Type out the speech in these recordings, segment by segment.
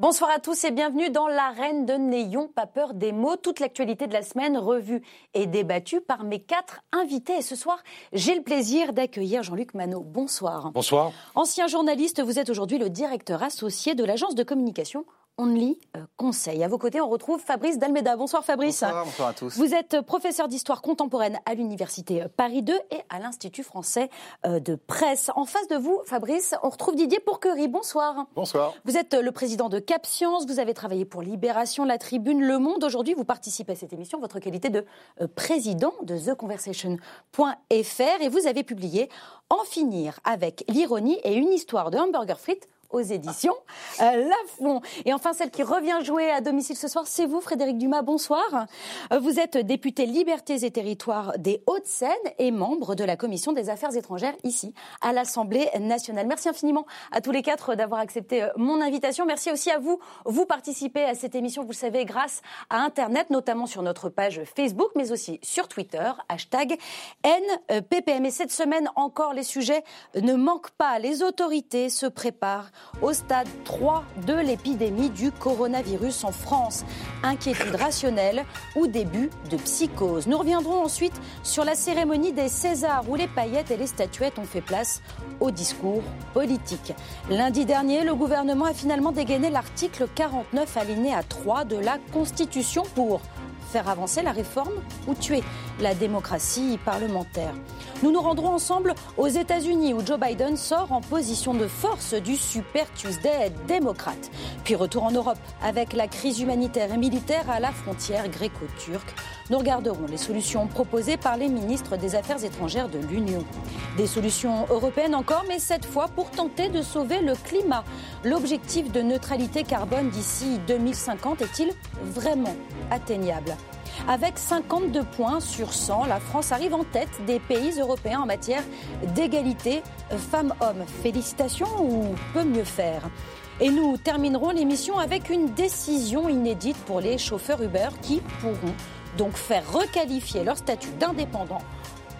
Bonsoir à tous et bienvenue dans l'arène de N'ayons pas peur des mots. Toute l'actualité de la semaine revue et débattue par mes quatre invités. Et ce soir, j'ai le plaisir d'accueillir Jean-Luc Manot. Bonsoir. Bonsoir. Ancien journaliste, vous êtes aujourd'hui le directeur associé de l'agence de communication Only euh, Conseil. À vos côtés, on retrouve Fabrice Dalmeda. Bonsoir Fabrice. Bonsoir, bonsoir à tous. Vous êtes professeur d'histoire contemporaine à l'Université Paris 2 et à l'Institut français euh, de presse. En face de vous, Fabrice, on retrouve Didier Pourquerie. Bonsoir. Bonsoir. Vous êtes le président de Cap Science, vous avez travaillé pour Libération, La Tribune, Le Monde. Aujourd'hui, vous participez à cette émission, votre qualité de euh, président de TheConversation.fr et vous avez publié En finir avec l'ironie et une histoire de hamburger frites aux éditions euh. Et enfin, celle qui revient jouer à domicile ce soir, c'est vous, Frédéric Dumas. Bonsoir. Euh, vous êtes député Libertés et Territoires des Hauts-de-Seine et membre de la Commission des Affaires étrangères ici à l'Assemblée nationale. Merci infiniment à tous les quatre d'avoir accepté euh, mon invitation. Merci aussi à vous. Vous participez à cette émission, vous le savez, grâce à Internet, notamment sur notre page Facebook, mais aussi sur Twitter, hashtag NPPM. Et cette semaine encore, les sujets ne manquent pas. Les autorités se préparent au stade 3 de l'épidémie du coronavirus en France. Inquiétude rationnelle ou début de psychose. Nous reviendrons ensuite sur la cérémonie des Césars où les paillettes et les statuettes ont fait place au discours politique. Lundi dernier, le gouvernement a finalement dégainé l'article 49 alinéa 3 de la Constitution pour faire avancer la réforme ou tuer la démocratie parlementaire. Nous nous rendrons ensemble aux États-Unis où Joe Biden sort en position de force du Super Tuesday démocrate. Puis retour en Europe avec la crise humanitaire et militaire à la frontière gréco-turque. Nous regarderons les solutions proposées par les ministres des Affaires étrangères de l'Union. Des solutions européennes encore, mais cette fois pour tenter de sauver le climat. L'objectif de neutralité carbone d'ici 2050 est-il vraiment atteignable? Avec 52 points sur 100, la France arrive en tête des pays européens en matière d'égalité femmes-hommes. Félicitations ou peut mieux faire? Et nous terminerons l'émission avec une décision inédite pour les chauffeurs Uber qui pourront donc faire requalifier leur statut d'indépendant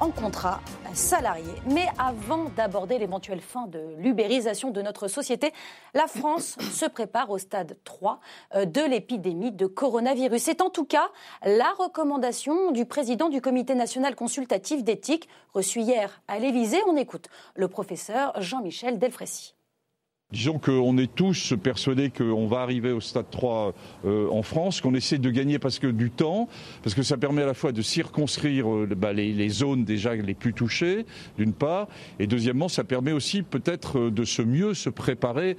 en contrat salarié. Mais avant d'aborder l'éventuelle fin de l'ubérisation de notre société, la France se prépare au stade 3 euh, de l'épidémie de coronavirus. C'est en tout cas la recommandation du président du Comité national consultatif d'éthique reçu hier à l'Élysée. On écoute le professeur Jean-Michel Delfrécy. Disons qu'on est tous persuadés qu'on va arriver au stade 3 euh, en France, qu'on essaie de gagner parce que du temps, parce que ça permet à la fois de circonscrire euh, bah, les, zones déjà les plus touchées, d'une part, et deuxièmement, ça permet aussi peut-être euh, de se mieux se préparer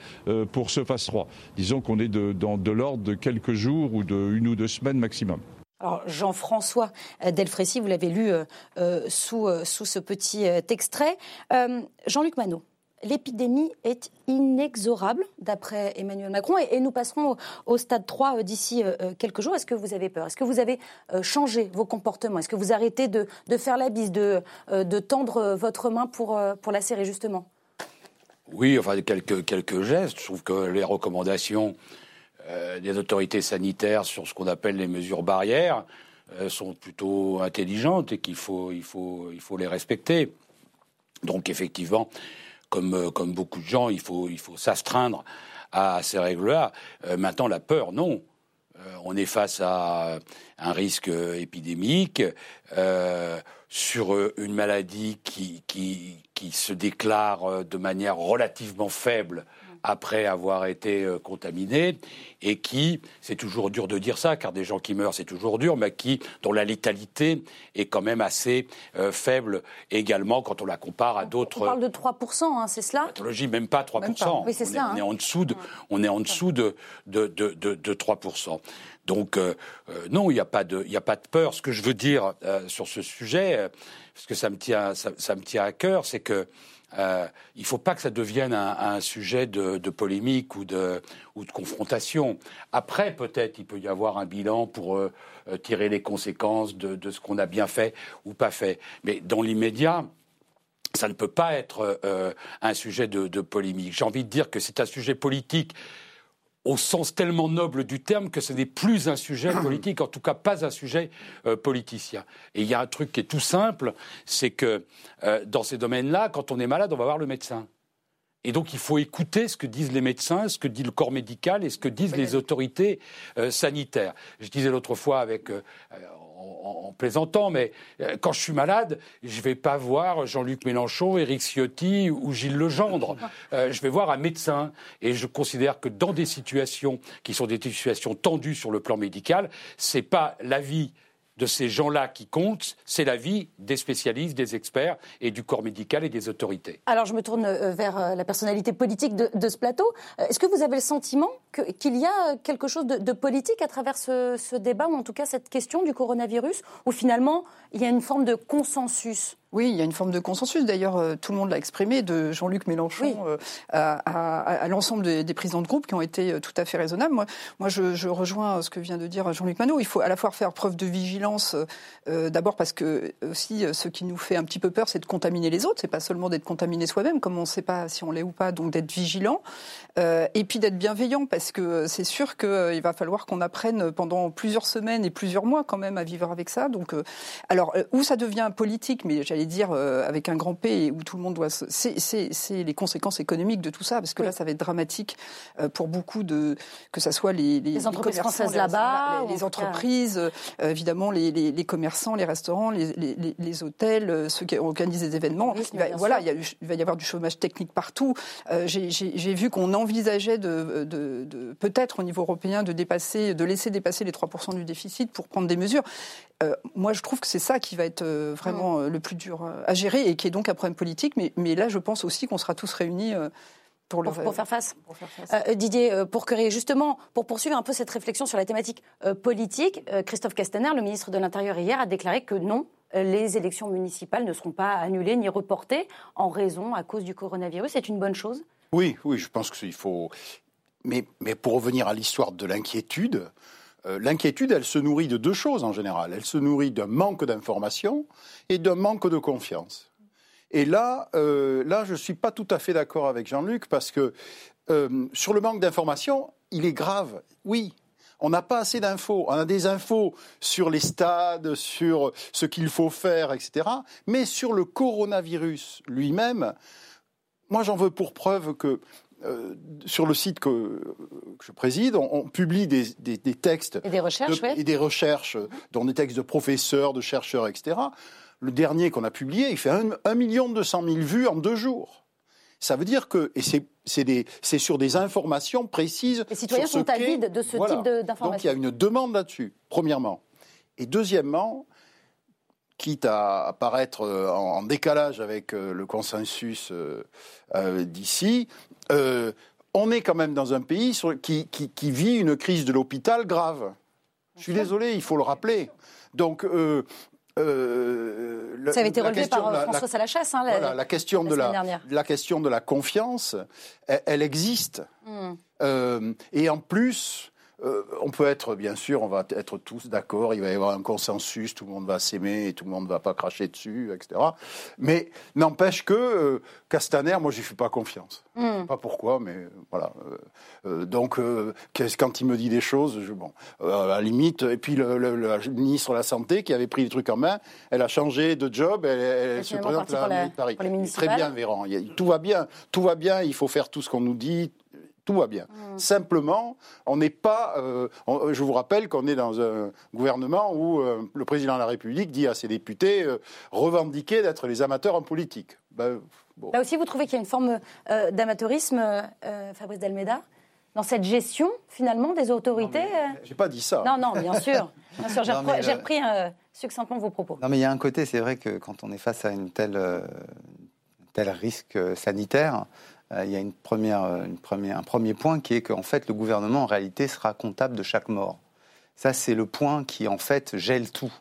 pour ce phase 3. Disons qu'on est dans de l'ordre de quelques jours ou de une ou deux semaines maximum. Alors Jean-François Delfrécy, vous l'avez lu sous, sous ce petit extrait. Jean-Luc Manot, l'épidémie est inexorable, d'après Emmanuel Macron, et, nous passerons au, stade 3 euh, d'ici euh, euh, quelques jours. Est-ce que vous avez peur? Est-ce que vous avez changé vos comportements? Est-ce que vous arrêtez de, faire la bise, de, de tendre votre main pour, pour la serrer, justement? Oui, enfin, quelques, quelques gestes. Je trouve que les recommandations des autorités sanitaires sur ce qu'on appelle les mesures barrières sont plutôt intelligentes et qu'il faut, il faut, il faut les respecter. Donc, effectivement, comme, euh, comme beaucoup de gens, il faut, s'astreindre à ces règles-là. Euh, maintenant, la peur, non. Euh, on est face à un risque épidémique sur une maladie qui, se déclare de manière relativement faible après avoir été euh, contaminés et qui, c'est toujours dur de dire ça, car des gens qui meurent, c'est toujours dur, mais qui, dont la létalité est quand même assez euh, faible également quand on la compare à d'autres. On parle de 3%, hein, c'est cela? Pathologie, même pas 3%. Oui, c'est on, est, on est en dessous de, on est en dessous de, de, de, de, 3%. Donc euh, non, il n'y a pas de, il a pas de peur. Ce que je veux dire sur ce sujet, parce que ça me tient, ça, ça me tient à cœur, c'est que euh, il ne faut pas que ça devienne un, sujet de, polémique ou de, confrontation. Après, peut-être, il peut y avoir un bilan pour euh, euh, tirer les conséquences de, ce qu'on a bien fait ou pas fait. Mais dans l'immédiat, ça ne peut pas être un sujet de polémique. J'ai envie de dire que c'est un sujet politique au sens tellement noble du terme que ce n'est plus un sujet politique, en tout cas pas un sujet euh, politicien. Et il y a un truc qui est tout simple, c'est que euh, dans ces domaines-là, quand on est malade, on va voir le médecin. Et donc il faut écouter ce que disent les médecins, ce que dit le corps médical et ce que disent les autorités euh, sanitaires. Je disais l'autre fois avec euh, en, plaisantant, mais euh, quand je suis malade, je ne vais pas voir Jean-Luc Mélenchon, Éric Ciotti ou Gilles Legendre. je vais voir un médecin. Et je considère que dans des situations qui sont des situations tendues sur le plan médical, c'est pas l'avis de ces gens-là qui comptent, c'est l'avis des spécialistes, des experts et du corps médical et des autorités. Alors je me tourne euh, vers euh, la personnalité politique de, ce plateau. Euh, est-ce que vous avez le sentiment qu'il y a quelque chose de, politique à travers ce, ce, débat, ou en tout cas cette question du coronavirus, où finalement il y a une forme de consensus oui, il y a une forme de consensus. D'ailleurs, euh, tout le monde l'a exprimé, de Jean-Luc Mélenchon euh, à, l'ensemble des, présidents de groupe qui ont été euh, tout à fait raisonnables. Moi, moi je, rejoins ce que vient de dire Jean-Luc Manot. Il faut à la fois faire preuve de vigilance, d'abord parce que aussi ce qui nous fait un petit peu peur, c'est de contaminer les autres. C'est pas seulement d'être contaminé soi-même, comme on ne sait pas si on l'est ou pas, donc d'être vigilant. et puis d'être bienveillant, parce que c'est sûr qu'il va falloir qu'on apprenne pendant plusieurs semaines et plusieurs mois quand même à vivre avec ça. Donc, alors où ça devient politique, mais j'allais dire euh, avec un grand P où tout le monde doit. C'est les conséquences économiques de tout ça, parce que là, ça va être dramatique euh, pour beaucoup de. que ce soit les, les, entreprises françaises là-bas, les, entreprises, euh, évidemment, les, les, commerçants, les restaurants, les, hôtels, ceux qui organisent des événements. il va, voilà, il, va y avoir du chômage technique partout. J'ai vu qu'on envisageait de, de, de peut-être au niveau européen de dépasser, de laisser dépasser les 3% du déficit pour prendre des mesures. Moi, je trouve que c'est ça qui va être vraiment le plus dur euh, à gérer et qui est donc un problème politique. Mais, mais là, je pense aussi qu'on sera tous réunis. Euh, pour, le, pour, faire face. Pour faire face. Euh, Didier Pourquerie, justement, pour poursuivre un peu cette réflexion sur la thématique politique, Christophe Castaner, le ministre de l'Intérieur hier, a déclaré que non, les élections municipales ne seront pas annulées ni reportées en raison, à cause du coronavirus. C'est une bonne chose? Oui, oui, je pense qu'il faut. Mais, mais pour revenir à l'histoire de l'inquiétude, euh, l'inquiétude, elle se nourrit de deux choses en général. Elle se nourrit d'un manque d'information et d'un manque de confiance. Et là, euh, là, je ne suis pas tout à fait d'accord avec Jean-Luc parce que euh, sur le manque d'information, il est grave. Oui, on n'a pas assez d'infos. On a des infos sur les stades, sur ce qu'il faut faire, etc. Mais sur le coronavirus lui-même, moi j'en veux pour preuve que euh, sur le site que, je préside, on, publie des, textes et des recherches, et des recherches, dont des textes de professeurs, de chercheurs, etc. Le dernier qu'on a publié, il fait 1 million 200 000 vues en deux jours. Ça veut dire que, et c'est sur des informations précises. Les citoyens sont avides de ce type d'informations. Donc il y a une demande là-dessus, premièrement. Et deuxièmement, quitte à apparaître euh, en décalage avec euh, le consensus d'ici, euh, on est quand même dans un pays qui, vit une crise de l'hôpital grave. Je suis désolé, il faut le rappeler. Donc, euh, euh, ça avait été relevé par François Salachasse hein, la, la, question de la, la, question de la confiance, elle, existe. Hmm. et en plus, euh, on peut être, bien sûr, on va être tous d'accord, il va y avoir un consensus, tout le monde va s'aimer et tout le monde ne va pas cracher dessus, etc. Mais n'empêche que euh, Castaner, moi, j'y fais pas confiance. Hmm. Pas pourquoi, mais voilà. Euh, donc, quand il me dit des choses, je, bon, à la limite, et puis le, ministre de la Santé qui avait pris les trucs en main, elle a changé de job, elle, se présente à la, Paris. Très bien, Véran. Tout va bien, tout va bien, il faut faire tout ce qu'on nous dit, tout va bien. Mmh. Simplement, on n'est pas. Euh, je vous rappelle qu'on est dans un gouvernement où euh, le président de la République dit à ses députés euh, revendiquer d'être les amateurs en politique. Ben, Là aussi, vous trouvez qu'il y a une forme d'amateurisme, Fabrice Delmeda dans cette gestion finalement des autorités J'ai pas dit ça. Non, non, bien sûr. Bien sûr, j'ai repris, succinctement vos propos. Non, mais il y a un côté, c'est vrai que quand on est face à une telle, tel risque sanitaire, euh, il y a première, un premier point qui est qu'en fait, le gouvernement, en réalité, sera comptable de chaque mort. Ça, c'est le point qui, en fait, gèle tout.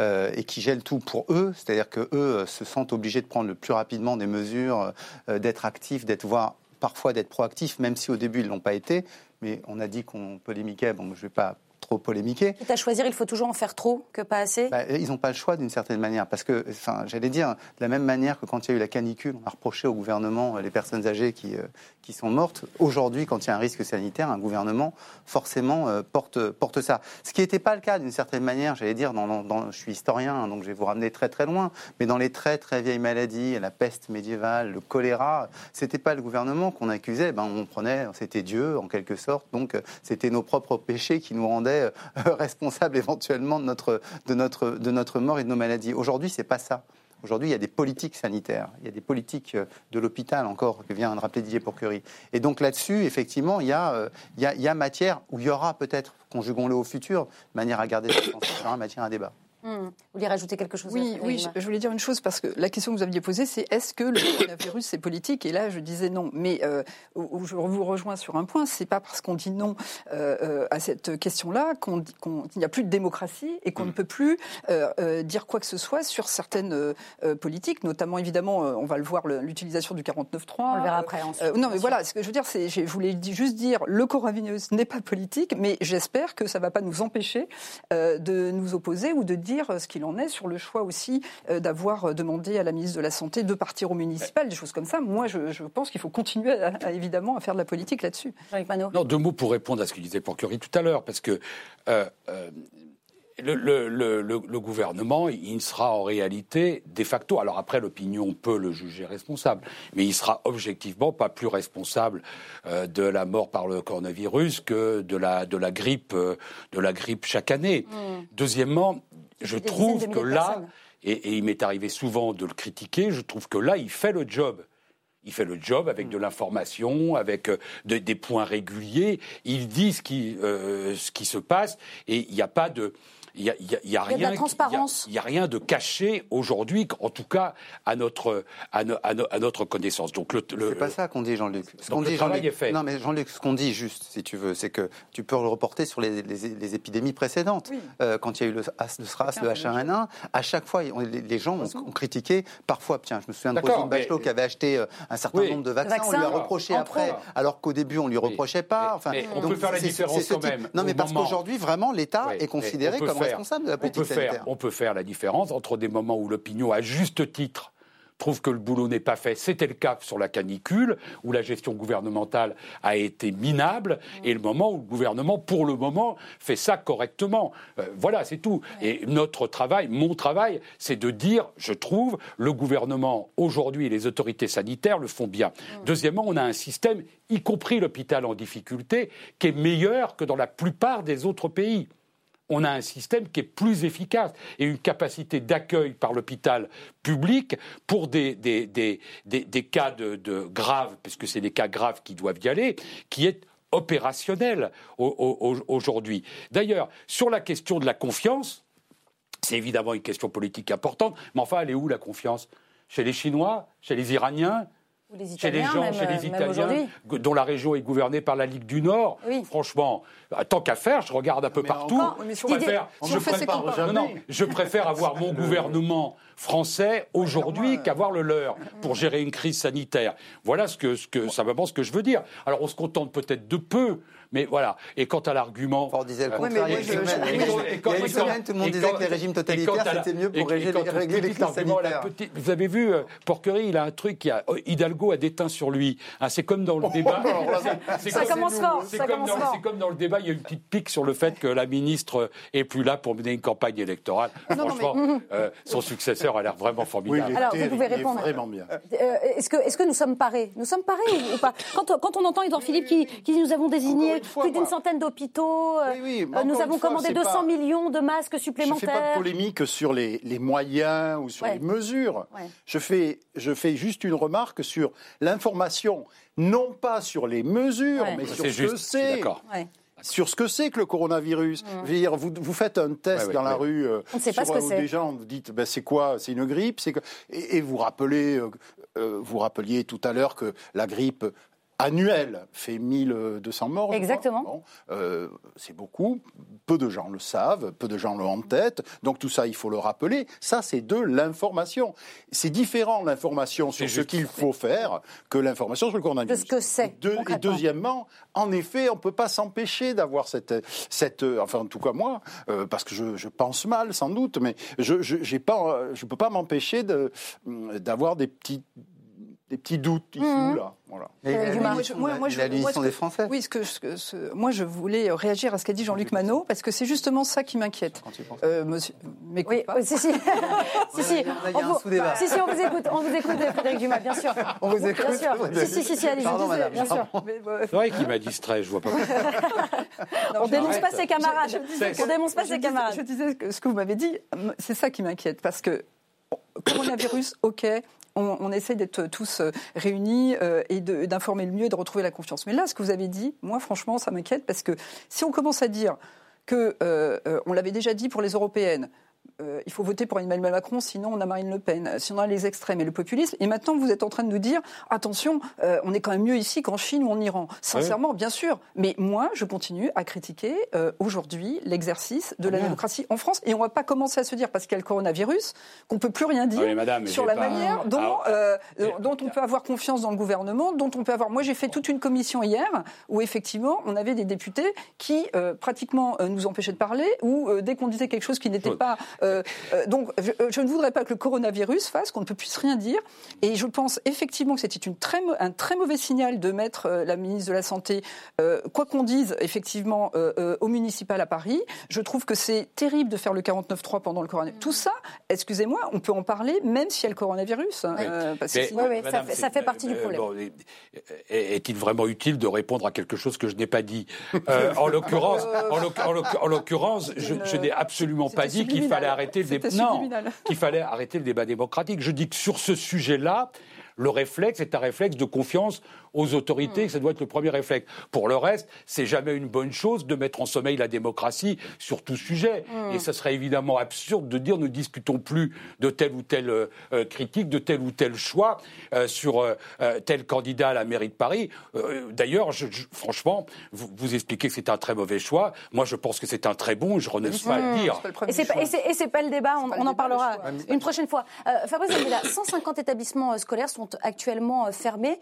Euh, et qui gèle tout pour eux, c'est-à-dire que eux euh, se sentent obligés de prendre le plus rapidement des mesures, d'être actifs, d'être voire parfois d'être proactifs, même si au début ils l'ont pas été. Mais on a dit qu'on polémiquait, bon, je vais pas trop. Quitte à choisir, il faut toujours en faire trop que pas assez? Bah, Ils n'ont pas le choix d'une certaine manière. Parce que, enfin, j'allais dire, de la même manière que quand il y a eu la canicule, on a reproché au gouvernement les personnes âgées qui, qui sont mortes. Aujourd'hui, quand il y a un risque sanitaire, un gouvernement forcément porte, porte ça. Ce qui n'était pas le cas d'une certaine manière, j'allais dire, dans, je suis historien, hein, donc je vais vous ramener très très loin, mais dans les très très vieilles maladies, la peste médiévale, le choléra, c'était pas le gouvernement qu'on accusait, ben on prenait, c'était Dieu en quelque sorte, donc c'était nos propres péchés qui nous rendaient euh, responsables éventuellement de notre, de, notre, de notre mort et de nos maladies. Aujourd'hui, c'est pas ça. Aujourd'hui, il y a des politiques sanitaires, il y a des politiques euh, de l'hôpital encore, que vient de rappeler Didier Pourquerie. Et donc là-dessus, effectivement, il y, a, euh, il, y a, matière, où il y aura peut-être, conjuguons-le au futur, manière à garder cette matière à débat. Hmm. Vous voulez rajouter quelque chose Oui, oui je, voulais dire une chose parce que la question que vous aviez posée, c'est est-ce que le coronavirus c'est politique? Et là, je disais non. Mais euh, où je vous rejoins sur un point, c'est pas parce qu'on dit non euh, euh, à cette question-là qu'il n'y a plus de démocratie et qu'on ne hmm. peut plus dire quoi que ce soit sur certaines politiques, notamment évidemment, on va le voir, l'utilisation du 49.3. On le verra après. non, mais voilà, ce que je veux dire, c'est, je voulais juste dire, le coronavirus n'est pas politique, mais j'espère que ça ne va pas nous empêcher de nous opposer ou de dire euh, ce qu'il en est sur le choix aussi euh, d'avoir euh, demandé à la ministre de la Santé de partir au municipal, des choses comme ça. Moi, je, pense qu'il faut continuer à, évidemment à faire de la politique là-dessus. Non, deux mots pour répondre à ce que disait Porcurie tout à l'heure, parce que le, gouvernement, il sera en réalité de facto, alors après l'opinion peut le juger responsable, mais il sera objectivement pas plus responsable de la mort par le coronavirus que de la, de la, grippe, de la grippe chaque année. Mmh. Deuxièmement, je trouve que là, et, il m'est arrivé souvent de le critiquer, je trouve que là, il fait le job. Il fait le job avec de l'information, avec euh, des points réguliers. Il dit ce qui, euh, ce qui se passe et il n'y a pas de. Il y a, y a, rien, de transparence. Il y, a rien de caché aujourd'hui, en tout cas à notre à, notre connaissance. Donc le, c'est pas ça qu'on dit, Jean-Luc. Ce qu'on dit, Jean-Luc. Non, mais Jean-Luc, ce qu'on dit juste, si tu veux, c'est que tu peux le reporter sur les, les, épidémies précédentes. Euh, quand il y a eu le, le SRAS, le H1N1, à chaque fois, les, gens ont, critiqué. Parfois, tiens, je me souviens de Roselyne Bachelot qui avait acheté euh, un certain nombre de vaccins. on lui a reproché après, alors qu'au début, on lui reprochait pas. Enfin, on peut faire la différence quand même. Non, mais parce qu'aujourd'hui, vraiment, l'État est considéré comme responsable de la politique on peut faire la différence entre des moments où l'opinion, à juste titre, trouve que le boulot n'est pas fait. C'était le cas sur la canicule, où la gestion gouvernementale a été minable, et le moment où le gouvernement, pour le moment, fait ça correctement. Euh, voilà, c'est tout. Et notre travail, mon travail, c'est de dire, je trouve, le gouvernement, aujourd'hui, et les autorités sanitaires le font bien. Deuxièmement, on a un système, y compris l'hôpital en difficulté, qui est meilleur que dans la plupart des autres pays on a un système qui est plus efficace et une capacité d'accueil par l'hôpital public pour des, cas de, graves, puisque c'est des cas graves qui doivent y aller, qui est opérationnel aujourd'hui. D'ailleurs, sur la question de la confiance, c'est évidemment une question politique importante, mais enfin, elle est où la confiance? Chez les Chinois? Chez les Iraniens? Chez les gens, chez les Italiens, dont la région est gouvernée par la Ligue du Nord. Franchement, tant qu'à faire, je regarde un peu partout. je, préfère, je, préfère, avoir mon gouvernement français aujourd'hui qu'avoir le leur pour gérer une crise sanitaire. Voilà ce que, ce que, simplement ce que je veux dire. Alors on se contente peut-être de peu, mais voilà. Et quant à l'argument. On disait le contraire. il y a une semaine, tout le monde disait que les régimes totalitaires, c'était mieux pour régler, les crises sanitaires. Vous avez vu, euh, Porquerie, il a un truc qui a. Oh, Hidalgo a déteint sur lui. Hein, c'est comme dans le débat. Ça commence fort. C'est comme dans le débat, il y a une petite pique sur le fait que la ministre est plus là pour mener une campagne électorale. Franchement, euh, son successeur a l'air vraiment formidable. Alors, vous pouvez répondre. Vraiment bien. Euh, est-ce que, nous sommes parés? Nous sommes parés ou, pas? Quand, on entend Edouard Philippe qui, qui nous avons désigné plus d'une centaine d'hôpitaux. Euh, nous avons commandé 200 millions de masques supplémentaires. Je ne fais pas de polémique sur les, moyens ou sur les mesures. Je, fais, je fais juste une remarque sur l'information, non pas sur les mesures, mais sur ce que c'est sur ce que c'est que le coronavirus. Mmh. Vous, vous, faites un test dans la rue, euh, on ne sait pas ce que c'est. Des gens vous dites, ben, c'est quoi? C'est une grippe et, et, vous rappelez, euh, vous rappeliez tout à l'heure que la grippe annuel fait 1200 morts. Exactement. Euh, c'est beaucoup. Peu de gens le savent, peu de gens l'ont en tête. Donc tout ça, il faut le rappeler. Ça, c'est de l'information. C'est différent l'information sur ce qu'il faut faire que l'information sur le coronavirus. De ce que c'est. Et, deuxièmement, en effet, on ne peut pas s'empêcher d'avoir cette, cette, enfin en tout cas moi, euh, parce que je, je, pense mal sans doute, mais je ne pas, je peux pas m'empêcher d'avoir des petits des petits doutes ici ou là. Voilà. moi, je, la, des Français. Oui, ce que, moi, je voulais réagir à ce qu'a dit Jean-Luc Manot, parce que c'est justement ça qui m'inquiète. Euh, monsieur, oui, pas. si, si. si, si. On vous, si, si, on vous écoute, on vous écoute, Frédéric Dumas, bien sûr. On vous écoute. Bien sûr. Si, si, si, si allez, Pardon, madame, bien sûr. C'est vrai qu'il m'a distrait, je vois pas. on dénonce pas ses camarades. On dénonce pas ses camarades. Je disais ce que vous m'avez dit, c'est ça qui m'inquiète, parce que coronavirus, ok, on, essaie d'être tous euh, réunis euh, et d'informer le mieux et de retrouver la confiance. Mais là, ce que vous avez dit, moi, franchement, ça m'inquiète parce que si on commence à dire que, euh, on l'avait déjà dit pour les européennes, euh, il faut voter pour Emmanuel Macron, sinon on a Marine Le Pen, sinon on a les extrêmes et le populisme. Et maintenant, vous êtes en train de nous dire, attention, euh, on est quand même mieux ici qu'en Chine ou en Iran. Sincèrement, bien sûr. Mais moi, je continue à critiquer euh, aujourd'hui l'exercice de la démocratie en France. Et on ne va pas commencer à se dire, parce qu'il y a le coronavirus, qu'on ne peut plus rien dire sur la manière dont, ah, dont on peut avoir confiance dans le gouvernement, dont on peut avoir... Moi, j'ai fait toute une commission hier où, effectivement, on avait des députés qui, pratiquement, nous empêchaient de parler, ou dès qu'on disait quelque chose qui n'était pas euh, euh, donc, je, ne voudrais pas que le coronavirus fasse qu'on ne peut plus rien dire. Et je pense effectivement que c'était un très mauvais signal de mettre euh, la ministre de la Santé, quoi qu'on dise, effectivement, au municipal à Paris. Je trouve que c'est terrible de faire le 49-3 pendant le coronavirus. Tout ça, excusez-moi, on peut en parler même s'il y a le coronavirus. Hein, parce que oui, ça, fait, partie du problème. Est-il vraiment utile de répondre à quelque chose que je n'ai pas dit? En l'occurrence, en l'occurrence, je, je n'ai absolument pas dit qu'il fallait arrêter le débat. Non, qu'il fallait arrêter le débat démocratique. Je dis que sur ce sujet-là, le réflexe est un réflexe de confiance aux autorités, hmm. ça doit être le premier réflexe. Pour le reste, c'est jamais une bonne chose de mettre en sommeil la démocratie sur tout sujet. Hmm. Et ce serait évidemment absurde de dire ne discutons plus de telle ou telle euh, euh, critique, de tel ou tel choix euh, sur tel candidat à la mairie de Paris. D'ailleurs, franchement, vous, expliquez que c'est un très mauvais choix. Moi, je pense que c'est un très bon, je renonce pas à le dire. Et c'est pas, pas, le débat, on, en parlera une prochaine fois. Fabrice 150 établissements scolaires sont actuellement fermés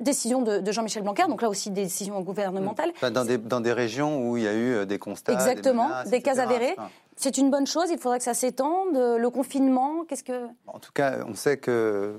décision de, Jean-Michel Blanquer, donc là aussi décision gouvernementale. dans, des, dans, des, régions où il y a eu euh, des constats. Exactement, des, des cas avérés. C'est une bonne chose, il faudrait que ça s'étende. Le confinement, qu'est-ce que. En tout cas, on sait que,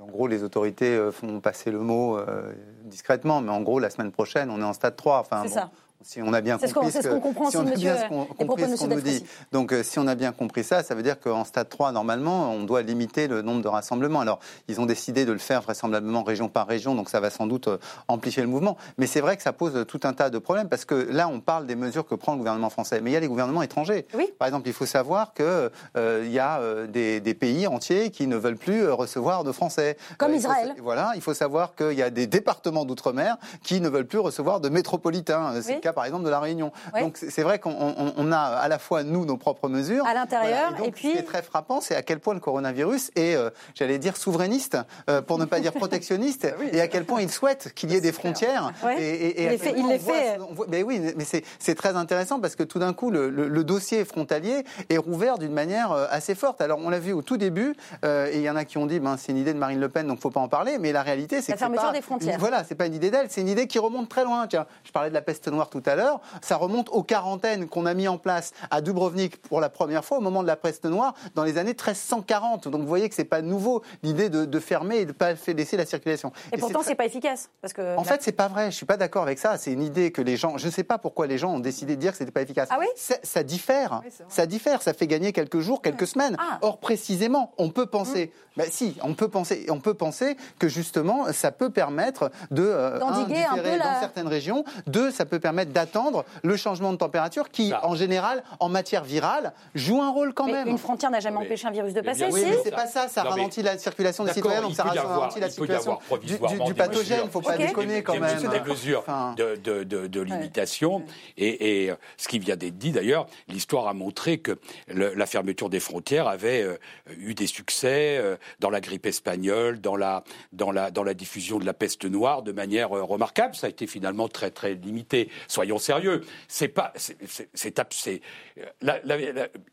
en gros, les autorités euh, font passer le mot euh, discrètement, mais en gros, la semaine prochaine, on est en stade 3. Enfin, c'est ça si on a bien compris ce qu'on comprend si on nous dit. Donc, euh, si on a bien compris ça, ça veut dire qu'en stade 3, normalement, on doit limiter le nombre de rassemblements. Alors, ils ont décidé de le faire vraisemblablement région par région, donc ça va sans doute euh, amplifier le mouvement. Mais c'est vrai que ça pose tout un tas de problèmes parce que là, on parle des mesures que prend le gouvernement français, mais il y a les gouvernements étrangers. Oui. Par exemple, il faut savoir que euh, il y a des, pays entiers qui ne veulent plus recevoir de Français. Comme Israël. voilà, il faut savoir qu'il y a des départements d'outre-mer qui ne veulent plus recevoir de métropolitains. C'est le cas, par exemple, de la Réunion. Donc c'est vrai qu'on a à la fois nous nos propres mesures à l'intérieur et, puis ce qui est très frappant, c'est à quel point le coronavirus est, euh, j'allais dire souverainiste, euh, pour ne pas dire protectionniste, ah et à quel point il souhaite qu'il y ait des frontières. Et, il les fait. Il les fait. mais oui, mais c'est très intéressant parce que tout d'un coup le, dossier frontalier est rouvert d'une manière euh, assez forte. Alors on l'a vu au tout début, et il y en a qui ont dit ben c'est une idée de Marine Le Pen donc faut pas en parler, mais la réalité c'est que la fermeture des frontières. voilà, c'est pas une idée d'elle, c'est une idée qui remonte très loin. Tiens, je parlais de la peste noire tout à l'heure ça remonte aux quarantaines qu'on a mis en place à Dubrovnik pour la première fois au moment de la peste noire dans les années 1340. Donc vous voyez que c'est pas nouveau l'idée de, fermer et de pas laisser la circulation. Et, pourtant c'est pas efficace parce que en fait c'est pas vrai. Je suis pas d'accord avec ça. C'est une idée que les gens. Je ne sais pas pourquoi les gens ont décidé de dire que c'était pas efficace. Ah oui ça diffère. ça diffère. Ça fait gagner quelques jours, quelques semaines. Ah. Or précisément, on peut penser. Mmh. Ben, si, on peut penser. On peut penser que justement ça peut permettre de euh, d'endiguer un peu dans certaines régions. Deux, ça peut permettre permettre d'attendre le changement de température qui, en général, en matière virale, joue un rôle quand même. Une frontière n'a jamais empêché un virus de passer. Oui, mais c'est pas ça. Ça ralentit la circulation des citoyens, donc ça ralentit la circulation du, pathogène. Il ne faut pas déconner quand même. Des mesures de, limitation. Et, ce qui vient d'être dit d'ailleurs, l'histoire a montré que la fermeture des frontières avait euh, eu des succès euh, dans la grippe espagnole, dans la, dans la, dans la diffusion de la peste noire de manière euh, remarquable. Ça a été finalement très très limité. Soyons sérieux. C'est pas, c'est,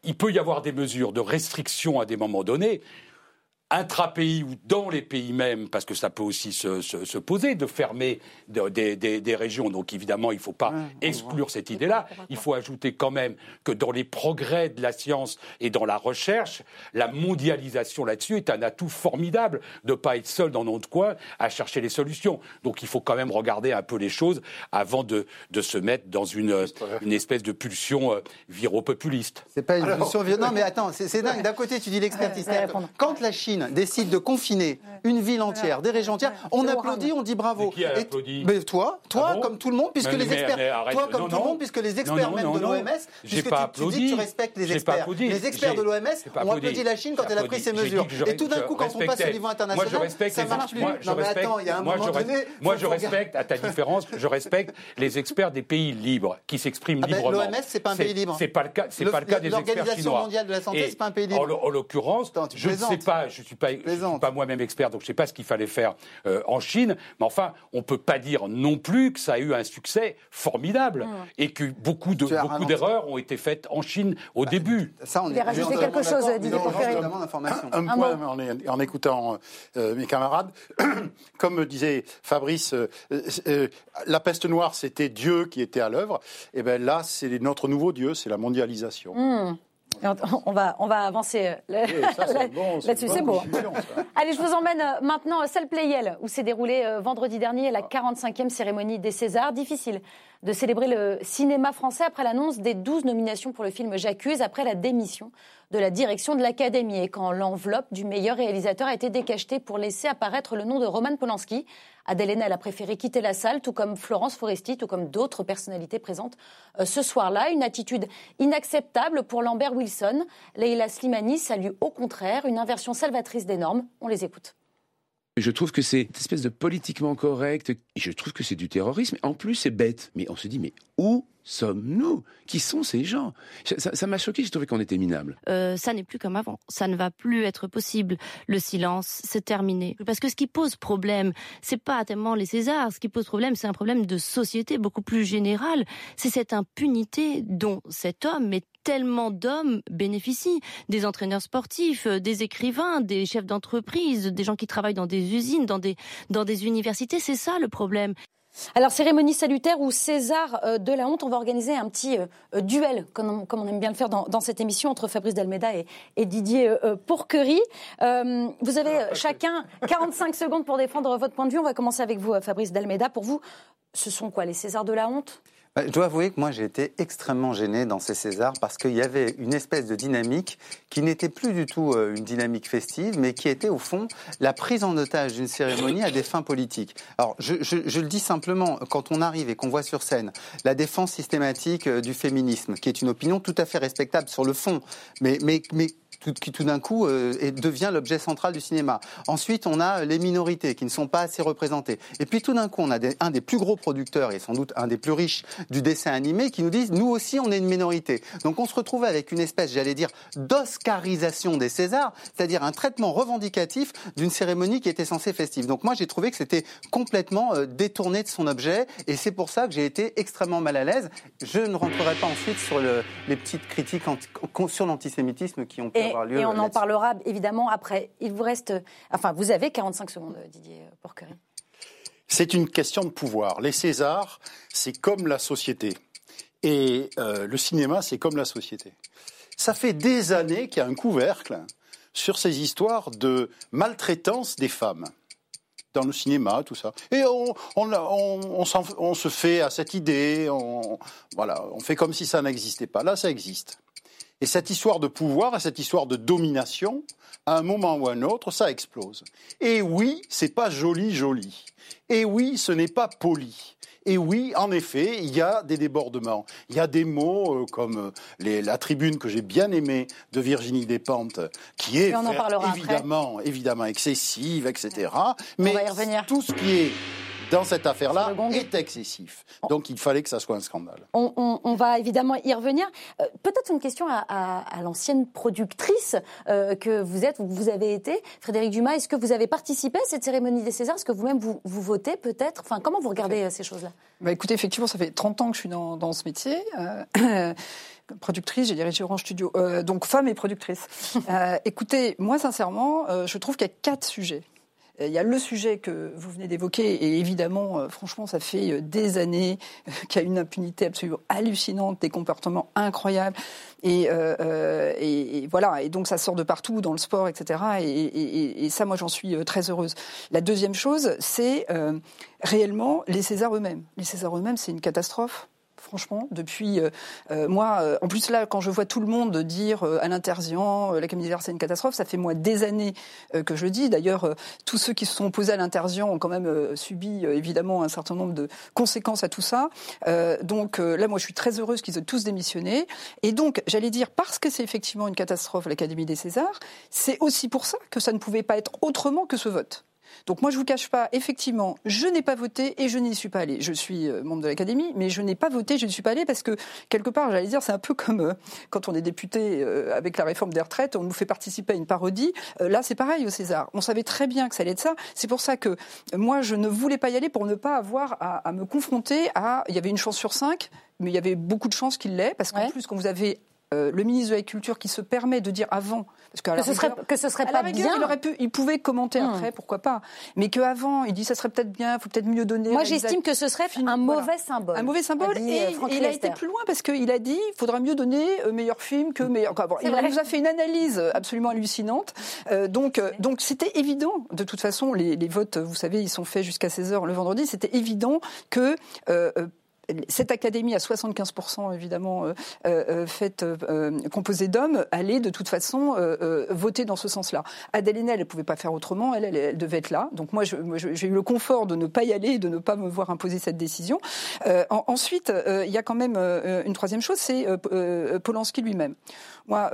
il peut y avoir des mesures de restriction à des moments donnés intra-pays ou dans les pays même, parce que ça peut aussi se, se, poser, de fermer des, des, des, régions. Donc évidemment, il ne faut pas exclure cette idée-là. Il faut ajouter quand même que dans les progrès de la science et dans la recherche, la mondialisation là-dessus est un atout formidable de ne pas être seul dans notre coin à chercher les solutions. Donc il faut quand même regarder un peu les choses avant de, de se mettre dans une, une espèce de pulsion euh, viropopuliste. C'est pas une pulsion Non mais attends, c'est dingue. D'un côté, tu dis l'expertise. Quand la Chine décide de confiner une ville entière, des régions entières, on applaudit, on dit bravo. Mais qui a applaudi mais toi, toi ah comme tout le monde, puisque les experts, toi comme tout le monde, puisque les experts même de l'OMS, puisque tu, dis que tu respectes les experts. Les experts de l'OMS ont applaudi la Chine quand elle a pris ses mesures. Et tout d'un coup, quand on passe au niveau international, ça marche plus. Non mais attends, il y a un moment donné. Moi, je respecte, à ta différence, je respecte les experts des pays libres qui s'expriment ah ben, librement. L'OMS, c'est pas un pays libre. C'est pas le cas. C'est pas le cas des experts chinois. L'Organisation mondiale de la santé, c'est pas un pays libre. En l'occurrence, je ne sais pas. Je suis pas, je suis pas moi-même expert, donc je ne sais pas ce qu'il fallait faire euh, en Chine. Mais enfin, on ne peut pas dire non plus que ça a eu un succès formidable mmh. et que beaucoup de beaucoup d'erreurs ont été faites en Chine au bah, début. Ça, on est rajouter quelque chose, Didier Un, un point en, écoutant euh, mes camarades, comme disait Fabrice, euh, la peste noire c'était Dieu qui était à l'œuvre. Et eh ben là, c'est notre nouveau Dieu, c'est la mondialisation. Mmh. On va, on va avancer euh, là-dessus, c'est beau. Allez, je vous emmène euh, maintenant à Celle Playel, où s'est déroulée euh, vendredi dernier la 45e cérémonie des Césars. Difficile de célébrer le cinéma français après l'annonce des 12 nominations pour le film J'accuse, après la démission de la direction de l'Académie et quand l'enveloppe du meilleur réalisateur a été décachetée pour laisser apparaître le nom de Roman Polanski. Adèle Haenel a préféré quitter la salle, tout comme Florence Foresti, tout comme d'autres personnalités présentes euh, ce soir-là. Une attitude inacceptable pour Lambert Wilson. Leila Slimani salue au contraire une inversion salvatrice des normes. On les écoute. Je trouve que c'est une espèce de politiquement correct. Je trouve que c'est du terrorisme. En plus, c'est bête. Mais on se dit, mais où sommes-nous? Qui sont ces gens? Ça m'a choqué, j'ai trouvé qu'on était minable. Euh, ça n'est plus comme avant. Ça ne va plus être possible. Le silence, c'est terminé. Parce que ce qui pose problème, c'est pas tellement les Césars. Ce qui pose problème, c'est un problème de société beaucoup plus général. C'est cette impunité dont cet homme, mais tellement d'hommes bénéficient. Des entraîneurs sportifs, euh, des écrivains, des chefs d'entreprise, des gens qui travaillent dans des usines, dans des, dans des universités. C'est ça le problème. Alors, cérémonie salutaire ou César euh, de la honte, on va organiser un petit euh, euh, duel, comme on, aime bien le faire dans, cette émission, entre Fabrice Dalmeda et, Didier Pourquerie. vous avez chacun 45 secondes pour défendre votre point de vue. On va commencer avec vous, Fabrice Dalmeda. Pour vous, ce sont quoi les Césars de la honte? Je dois avouer que moi j'ai été extrêmement gêné dans ces Césars parce qu'il y avait une espèce de dynamique qui n'était plus du tout euh, une dynamique festive, mais qui était au fond la prise en otage d'une cérémonie à des fins politiques. Alors je, le dis simplement, quand on arrive et qu'on voit sur scène la défense systématique euh, du féminisme, qui est une opinion tout à fait respectable sur le fond, mais, mais, mais qui tout d'un coup euh, devient l'objet central du cinéma. Ensuite, on a les minorités qui ne sont pas assez représentées. Et puis tout d'un coup, on a un des plus gros producteurs et sans doute un des plus riches du dessin animé qui nous disent nous aussi on est une minorité. Donc on se retrouve avec une espèce, j'allais dire, d'oscarisation des Césars, c'est-à-dire un traitement revendicatif d'une cérémonie qui était censée festive. Donc moi j'ai trouvé que c'était complètement euh, détourné de son objet et c'est pour ça que j'ai été extrêmement mal à l'aise. Je ne rentrerai pas ensuite sur le, les petites critiques sur l'antisémitisme qui ont et, on en parlera évidemment après. Il vous reste. Enfin, vous avez 45 secondes, Didier Porquerie. C'est une question de pouvoir. Les Césars, c'est comme la société. Et euh, le cinéma, c'est comme la société. Ça fait des années qu'il y a un couvercle sur ces histoires de maltraitance des femmes dans le cinéma, tout ça. Et on, on se fait à cette idée, voilà, on fait comme si ça n'existait pas. Là, ça existe. Et cette histoire de pouvoir et cette histoire de domination, à un moment ou à un autre, ça explose. Et oui, c'est pas joli, joli. Et oui, ce n'est pas poli. Et oui, en effet, il y a des débordements. Il y a des mots euh, comme les, la tribune que j'ai bien aimée de Virginie Despentes, qui est évidemment, évidemment excessive, etc. Mais tout ce qui est dans cette affaire-là est excessif. Donc il fallait que ça soit un scandale. On, va évidemment y revenir. Euh, peut-être une question à, l'ancienne productrice euh, que vous êtes, ou que vous avez été, Frédéric Dumas. Est-ce que vous avez participé à cette cérémonie des Césars? Est-ce que vous-même vous, votez peut-être? Enfin, comment vous regardez euh, ces choses-là? Bah, Écoutez, effectivement, ça fait 30 ans que je suis dans, ce métier. productrice, j'ai dirigé Orange Studio, donc femme et productrice. écoutez, moi sincèrement, je trouve qu'il y a quatre sujets euh, il y a le sujet que vous venez d'évoquer, et évidemment, euh, franchement, ça fait euh, des années qu'il y a une impunité absolument hallucinante, des comportements incroyables, et, voilà. Et donc, ça sort de partout dans le sport, etc. Et, ça, moi, j'en suis très heureuse. La deuxième chose, c'est réellement les Césars eux-mêmes. Les Césars eux-mêmes, c'est une catastrophe franchement, depuis euh, euh, moi. Euh, en plus là, quand je vois tout le monde dire à l'intersion, la Comédie c'est une catastrophe, ça fait moi des années que je le dis. D'ailleurs, tous ceux qui se sont opposés à l'intersion ont quand même subi évidemment un certain nombre de conséquences à tout ça. donc là, moi, je suis très heureuse qu'ils aient tous démissionné. Et donc, j'allais dire parce que c'est effectivement une catastrophe l'Académie des Césars, c'est aussi pour ça que ça ne pouvait pas être autrement que ce vote. Donc moi, je vous cache pas, effectivement, je n'ai pas voté et je n'y suis pas allé. Je suis euh, membre de l'Académie, mais je n'ai pas voté, je n'y suis pas allé parce que, quelque part, j'allais dire, c'est un peu comme euh, quand on est député euh, avec la réforme des retraites, on nous fait participer à une parodie. là, c'est pareil au César. On savait très bien que ça allait être ça. C'est pour ça que moi, je ne voulais pas y aller pour ne pas avoir à, me confronter à... Il y avait une chance sur cinq, mais il y avait beaucoup de chances qu'il l'ait, parce qu'en plus, quand vous avez le ministre de la Culture qui se permet de dire avant que, ce serait, que ce serait pas bien. Il, aurait pu, il pouvait commenter hmm. après, pourquoi pas. Mais qu'avant, il dit ça serait peut-être bien, il faut peut-être mieux donner. Moi, j'estime que ce serait un mauvais symbole. Un mauvais symbole. et, euh, il a été plus loin parce qu'il a dit il faudra mieux donner euh, meilleur film que meilleur. Bon, il nous a fait une analyse absolument hallucinante. Euh, donc, donc c'était évident. De toute façon, les, les, votes, vous savez, ils sont faits jusqu'à 16 h le vendredi. C'était évident que cette académie à 75% évidemment euh, euh, euh, faite, composée d'hommes allait de toute façon voter dans ce sens-là. Adèle elle ne pouvait pas faire autrement, elle, elle, devait être là. Donc moi, j'ai eu le confort de ne pas y aller et de ne pas me voir imposer cette décision. ensuite, il y a quand même une troisième chose, c'est Polanski lui-même. Moi,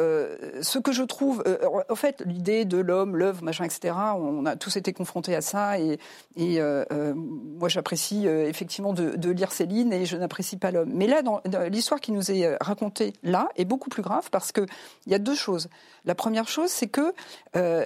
ce que je trouve, en fait, l'idée de l'homme, l'œuvre, machin, etc., on a tous été confrontés à ça et, et moi, j'apprécie effectivement de, lire Céline et je n'apprécie pas l'homme. Mais là, l'histoire qui nous est euh, racontée là est beaucoup plus grave parce qu'il y a deux choses. La première chose, c'est que euh,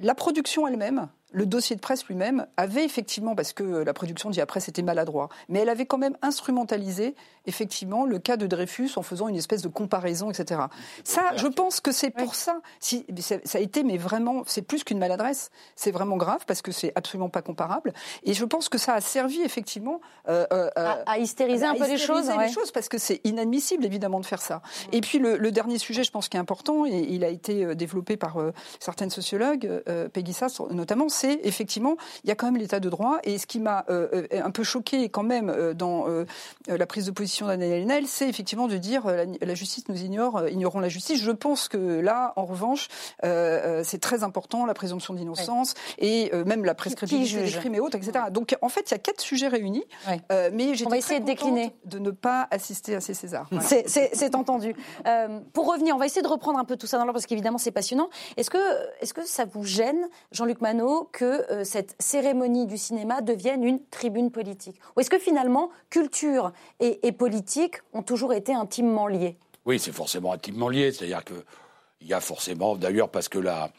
la production elle-même, le dossier de presse lui-même avait effectivement, parce que la production dit après c'était maladroit, mais elle avait quand même instrumentalisé effectivement le cas de Dreyfus en faisant une espèce de comparaison, etc. Ça, je pense que c'est pour ça. Si, ça, a été, mais vraiment, c'est plus qu'une maladresse. C'est vraiment grave parce que c'est absolument pas comparable. Et je pense que ça a servi effectivement euh, euh, à, hystériser un peu les choses, les choses parce que c'est inadmissible évidemment de faire ça. Et puis le, dernier sujet, je pense, qui est important et il a été euh, développé par certaines sociologues, Peggy Sass notamment, c'est effectivement, il y a quand même l'état de droit. Et ce qui m'a euh, euh, un peu choqué quand même euh, dans la prise de position d'Anne Hélène, c'est effectivement de dire la, justice nous ignore, ignorons la justice. Je pense que là, en revanche, c'est très important la présomption d'innocence et même la prescription des crimes et autres, etc. Donc en fait, il y a quatre sujets réunis, mais j'ai essayer de décliner, de ne pas assister à ces Césars. C'est entendu. pour revenir, on va essayer de reprendre un peu tout ça dans l'ordre parce qu'évidemment c'est passionnant. Est-ce que, est -ce que ça vous gêne, Jean-Luc Manot, que euh, cette cérémonie du cinéma devienne une tribune politique Ou est-ce que finalement, culture et, politique ont toujours été intimement liés Oui, c'est forcément intimement lié. C'est-à-dire qu'il y a forcément, d'ailleurs, parce que la,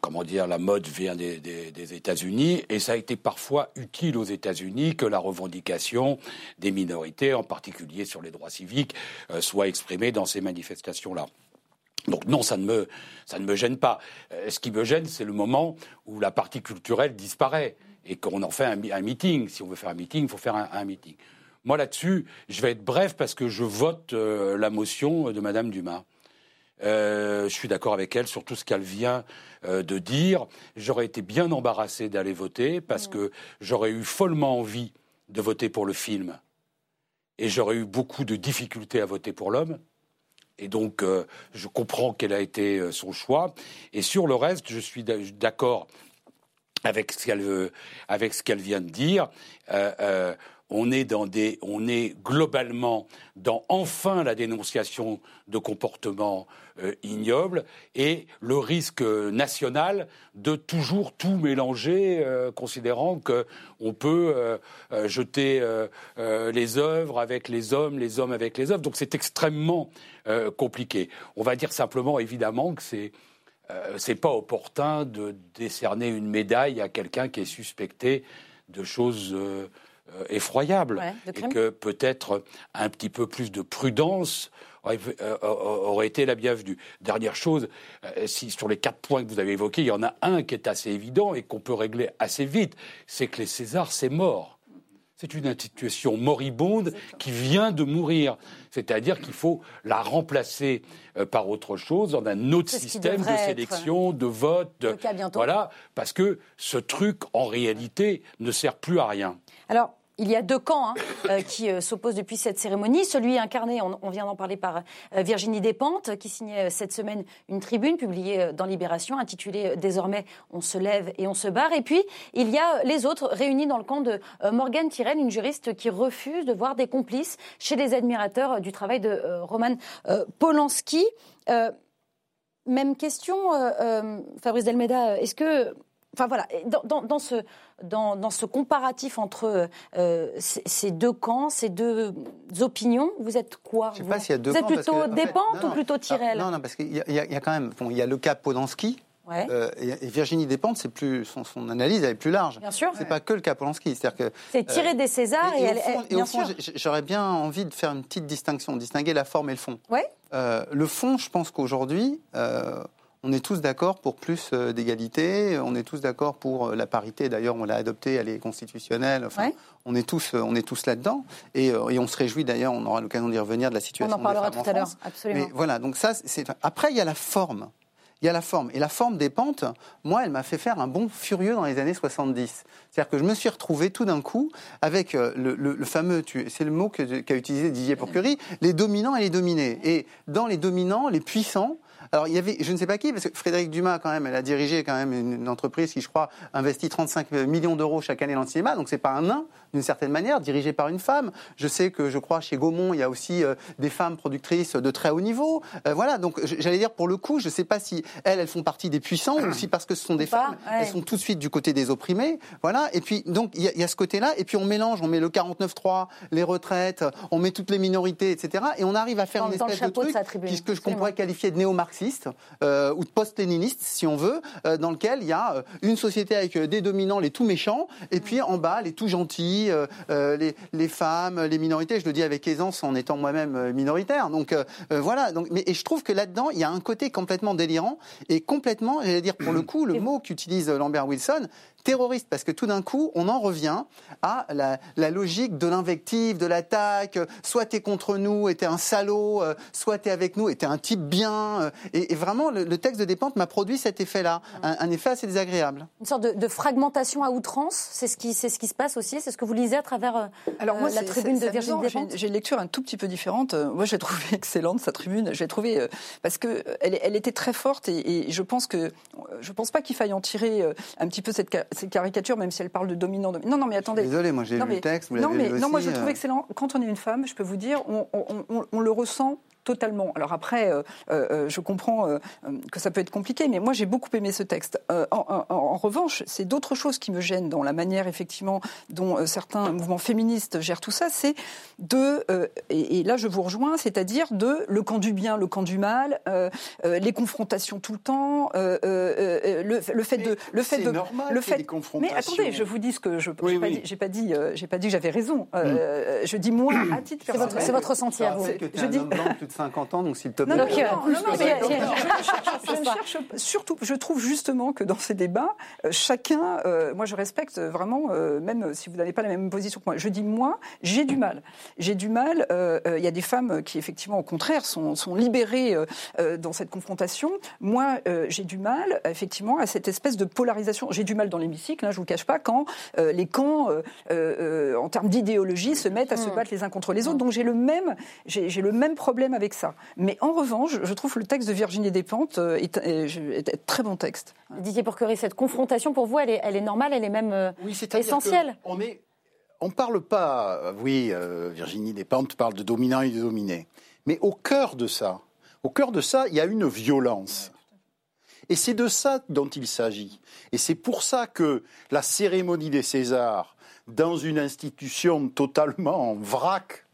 comment dire, la mode vient des, États-Unis, et ça a été parfois utile aux États-Unis que la revendication des minorités, en particulier sur les droits civiques, euh, soit exprimée dans ces manifestations-là. Donc non, ça ne me, ça ne me gêne pas. Euh, ce qui me gêne, c'est le moment où la partie culturelle disparaît et qu'on en fait un, meeting. Si on veut faire un meeting, il faut faire un, meeting. Moi là-dessus, je vais être bref parce que je vote euh, la motion de Madame Dumas. Euh, je suis d'accord avec elle sur tout ce qu'elle vient de dire. J'aurais été bien embarrassé d'aller voter parce que j'aurais eu follement envie de voter pour le film et j'aurais eu beaucoup de difficultés à voter pour l'homme. Et donc, euh, je comprends quel a été euh, son choix. Et sur le reste, je suis d'accord avec ce qu'elle avec ce qu'elle vient de dire. Euh, on est dans des, on est globalement dans enfin la dénonciation de comportements euh, ignobles et le risque national de toujours tout mélanger, euh, considérant que on peut euh, jeter les œuvres avec les hommes, les hommes avec les œuvres. Donc c'est extrêmement compliqué. On va dire simplement, évidemment, que c'est c'est pas opportun de décerner une médaille à quelqu'un qui est suspecté de choses euh, effroyable et que peut-être un petit peu plus de prudence aurait, euh, été la bienvenue. Dernière chose, euh, si sur les quatre points que vous avez évoqués, il y en a un qui est assez évident et qu'on peut régler assez vite, c'est que les Césars, c'est mort. C'est une institution moribonde qui vient de mourir. C'est-à-dire qu'il faut la remplacer par autre chose, dans un autre système de sélection, de vote. De... Voilà, parce que ce truc, en réalité, ne sert plus à rien. Alors, il y a deux camps hein, euh, qui euh, s'opposent depuis cette cérémonie. Celui incarné, on, vient d'en parler par euh, Virginie Despentes, qui signait cette semaine une tribune publiée dans Libération, intitulée Désormais on se lève et on se barre. Et puis, il y a les autres réunis dans le camp de Morgane Tirel, une juriste qui refuse de voir des complices chez les admirateurs du travail de Roman Polanski. même question, Fabrice Delmeda, est-ce que Enfin voilà, dans, ce, dans, ce comparatif entre euh, ces, deux camps, ces deux opinions, vous êtes quoi Je sais pas s'il y a deux Vous êtes plutôt Despentes ou plutôt Tirel Non, non, parce qu'il y, a quand même, bon, il y a le cas Polanski. Euh, et, Virginie Despentes, c'est plus son, son, analyse, elle est plus large. Bien sûr. C'est pas que le cas Polanski, c'est-à-dire que c'est tiré euh, des Césars et, elle, et au fond, j'aurais bien envie de faire une petite distinction, distinguer la forme et le fond. Ouais. le fond, je pense qu'aujourd'hui on est tous d'accord pour plus euh, d'égalité, on est tous d'accord pour euh, la parité. D'ailleurs, on l'a adoptée, elle est constitutionnelle. Enfin, on est tous, euh, on est tous là-dedans, et, on se réjouit d'ailleurs. On aura l'occasion d'y revenir de la situation. On en parlera tout à l'heure, absolument. Mais voilà, donc ça, c'est. Après, il y a la forme. Il y a la forme. Et la forme des pentes, moi, elle m'a fait faire un bond furieux dans les années 70. C'est-à-dire que je me suis retrouvé tout d'un coup avec le, fameux, c'est le mot qu'a utilisé Didier Porquerie, les dominants et les dominés. Et dans les dominants, les puissants, alors, il y avait, je ne sais pas qui, parce que Frédéric Dumas, quand même, elle a dirigé quand même une, entreprise qui, je crois, investit 35 millions d'euros chaque année dans le cinéma. Donc, c'est pas un nain, d'une certaine manière, dirigé par une femme. Je sais que, je crois, chez Gaumont, il y a aussi euh, des femmes productrices de très haut niveau. Euh, voilà. Donc, j'allais dire, pour le coup, je ne sais pas si elles, elles font partie des puissants ou si parce que ce sont des femmes, elles sont tout de suite du côté des opprimés. Voilà. Et puis, donc, il y, a ce côté-là. Et puis, on mélange, on met le 49-3, les retraites, on met toutes les minorités, etc. Et on arrive à faire une espèce de truc, que je pourrais qualifier de néo-marxiste euh, ou de post-léniniste, si on veut, dans lequel il y a une société avec des dominants, les tout méchants, et puis en bas, les tout gentils, les, les, femmes, les minorités. Je le dis avec aisance en étant moi-même minoritaire. Donc voilà. Donc, mais, et je trouve que là-dedans, il y a un côté complètement délirant et complètement, j'allais dire pour le coup, le mot qu'utilise Lambert Wilson, terroriste, parce que tout d'un coup, on en revient à la, logique de l'invective, de l'attaque. Soit tu es contre nous et es un salaud, soit tu es avec nous et es un type bien. Et, vraiment, le, texte de Despentes m'a produit cet effet-là, un, effet assez désagréable. Une sorte de, fragmentation à outrance, c'est ce, qui, ce qui se passe aussi, c'est ce que vous lisez à travers euh, Alors moi, la tribune de Virginie Despentes J'ai une lecture un tout petit peu différente. Euh, moi, j'ai trouvé excellente sa tribune. J'ai trouvé euh, parce que elle, elle, était très forte et, je pense que je pense pas qu'il faille en tirer un petit peu cette, cette, caricature, même si elle parle de dominant. Non, non, mais attendez. Désolé, moi j'ai lu le texte. Vous non, mais non, moi je trouve excellent. Quand on est une femme, je peux vous dire, on, on, on le ressent totalement. Alors après, euh, euh, euh, je comprends que ça peut être compliqué, mais moi j'ai beaucoup aimé ce texte. En, revanche, c'est d'autres choses qui me gênent dans la manière effectivement dont certains mouvements féministes gèrent tout ça. C'est de, et, là je vous rejoins, c'est-à-dire de le camp du bien, le camp du mal, les confrontations tout le temps, le, fait de, le fait de, le fait. Mais attendez, je vous dis ce que je j'ai pas, dit, j'ai pas dit que j'avais raison. Mm. Je dis moi à titre personnel. C'est votre sentier à vous. Je dis 50 ans, donc s'il te plaît. Non, je cherche surtout, je trouve justement que dans ces débats, euh, chacun, euh, moi je respecte vraiment, euh, même si vous n'avez pas la même position que moi, je dis moi, j'ai du mal. J'ai du mal, il y a des femmes qui effectivement au contraire sont, sont libérées dans cette confrontation. Moi, j'ai du mal effectivement à cette espèce de polarisation. J'ai du mal dans l'hémicycle, hein, je vous cache pas, quand les camps, en termes d'idéologie, se mettent à se hmm. battre les uns contre les autres. Donc j'ai le même, j'ai le même problème avec ça. Mais en revanche, je trouve le texte de Virginie Despentes euh, est, est, un très bon texte. Didier Porquerie, cette confrontation pour vous, elle est, elle est normale, elle est même euh, essentielle on est on ne parle pas, oui, Virginie Despentes parle de dominant et de dominé, mais au cœur de ça, au cœur de ça, il y a une violence. Et c'est de ça dont il s'agit. Et c'est pour ça que la cérémonie des Césars, dans une institution totalement en vrac,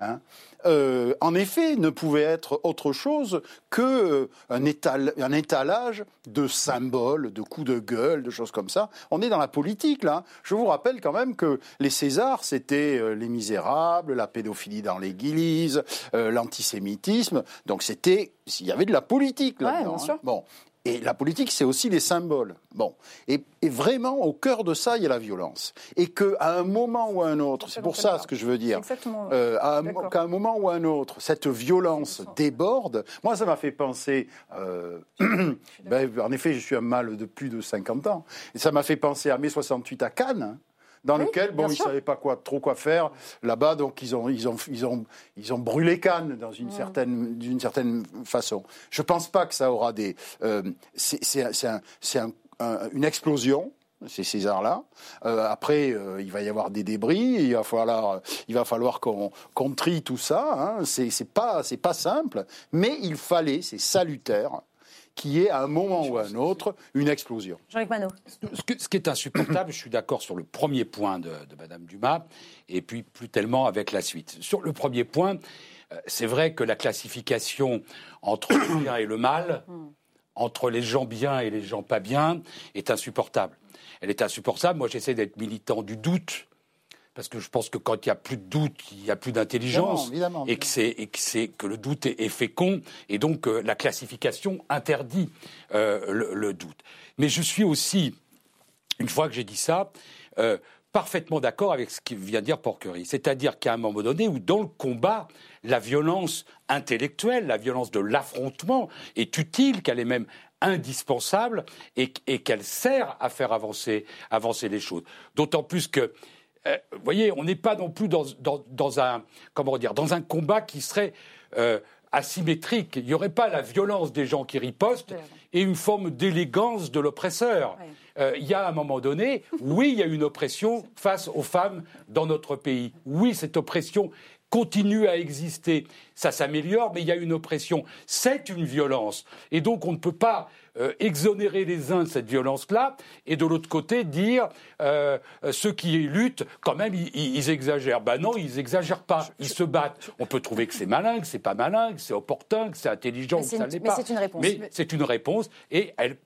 hein, euh, en effet, ne pouvait être autre chose qu'un euh, un étalage de symboles, de coups de gueule, de choses comme ça. On est dans la politique, là. Je vous rappelle quand même que les Césars, c'était euh, les misérables, la pédophilie dans l'église, l'antisémitisme. Donc c'était, il y avait de la politique là-dedans. Hein. Bon. Et la politique, c'est aussi les symboles. Bon. Et, vraiment, au cœur de ça, il y a la violence. Et qu'à un moment ou à un autre, c'est pour ça ce que je veux dire, euh, qu'à un moment ou à un autre, cette violence déborde. Moi, ça m'a fait penser. Euh, ben, en effet, je suis un mâle de plus de 50 ans. Et ça m'a fait penser à mai 68 à Cannes dans lequel bon, ils ne savaient pas quoi, trop quoi faire là-bas, donc ils ont, ils ont, ils ont, ils ont brûlé Cannes dans une, certaine, d'une certaine façon. Je ne pense pas que ça aura des. Euh, c'est un, un, une explosion ces Césars-là. Euh, après, euh, il va y avoir des débris, il va falloir, il va falloir qu'on qu trie tout ça. Hein. C'est pas, c'est pas simple, mais il fallait, c'est salutaire qui est à un moment ou à un autre une explosion. Jean-Luc Manot. Ce, qui est insupportable, je suis d'accord sur le premier point de, de Madame Dumas, et puis plus tellement avec la suite. Sur le premier point, euh, c'est vrai que la classification entre le bien et le mal, entre les gens bien et les gens pas bien, est insupportable. Elle est insupportable. Moi, j'essaie d'être militant du doute parce que je pense que quand il n'y a plus de doute, il n'y a plus d'intelligence, et que c'est et que c'est que le doute est, fécond, et donc euh, la classification interdit euh, le, doute. Mais je suis aussi, une fois que j'ai dit ça, euh, parfaitement d'accord avec ce qu'il vient de dire Porquerie, c'est-à-dire qu'à un moment donné où dans le combat, la violence intellectuelle, la violence de l'affrontement est utile, qu'elle est même indispensable et, et qu'elle sert à faire avancer, avancer les choses. D'autant plus que euh, vous voyez, on n'est pas non plus dans, un, comment dire, dans un combat qui serait euh, asymétrique. Il n'y aurait pas la violence des gens qui ripostent et une forme d'élégance de l'oppresseur. Euh, il y a un moment donné, oui, il y a une oppression face aux femmes dans notre pays. Oui, cette oppression continue à exister. Ça s'améliore, mais il y a une oppression. C'est une violence. Et donc on ne peut pas euh, exonérer les uns de cette violence-là, et de l'autre côté dire euh, ceux qui luttent, quand même, ils, exagèrent. Ben non, ils exagèrent pas, ils se battent. On peut trouver que c'est malin, que c'est pas malin, que c'est opportun, que c'est intelligent, que ça l'est pas. Mais c'est une réponse. Mais c'est une réponse, et elle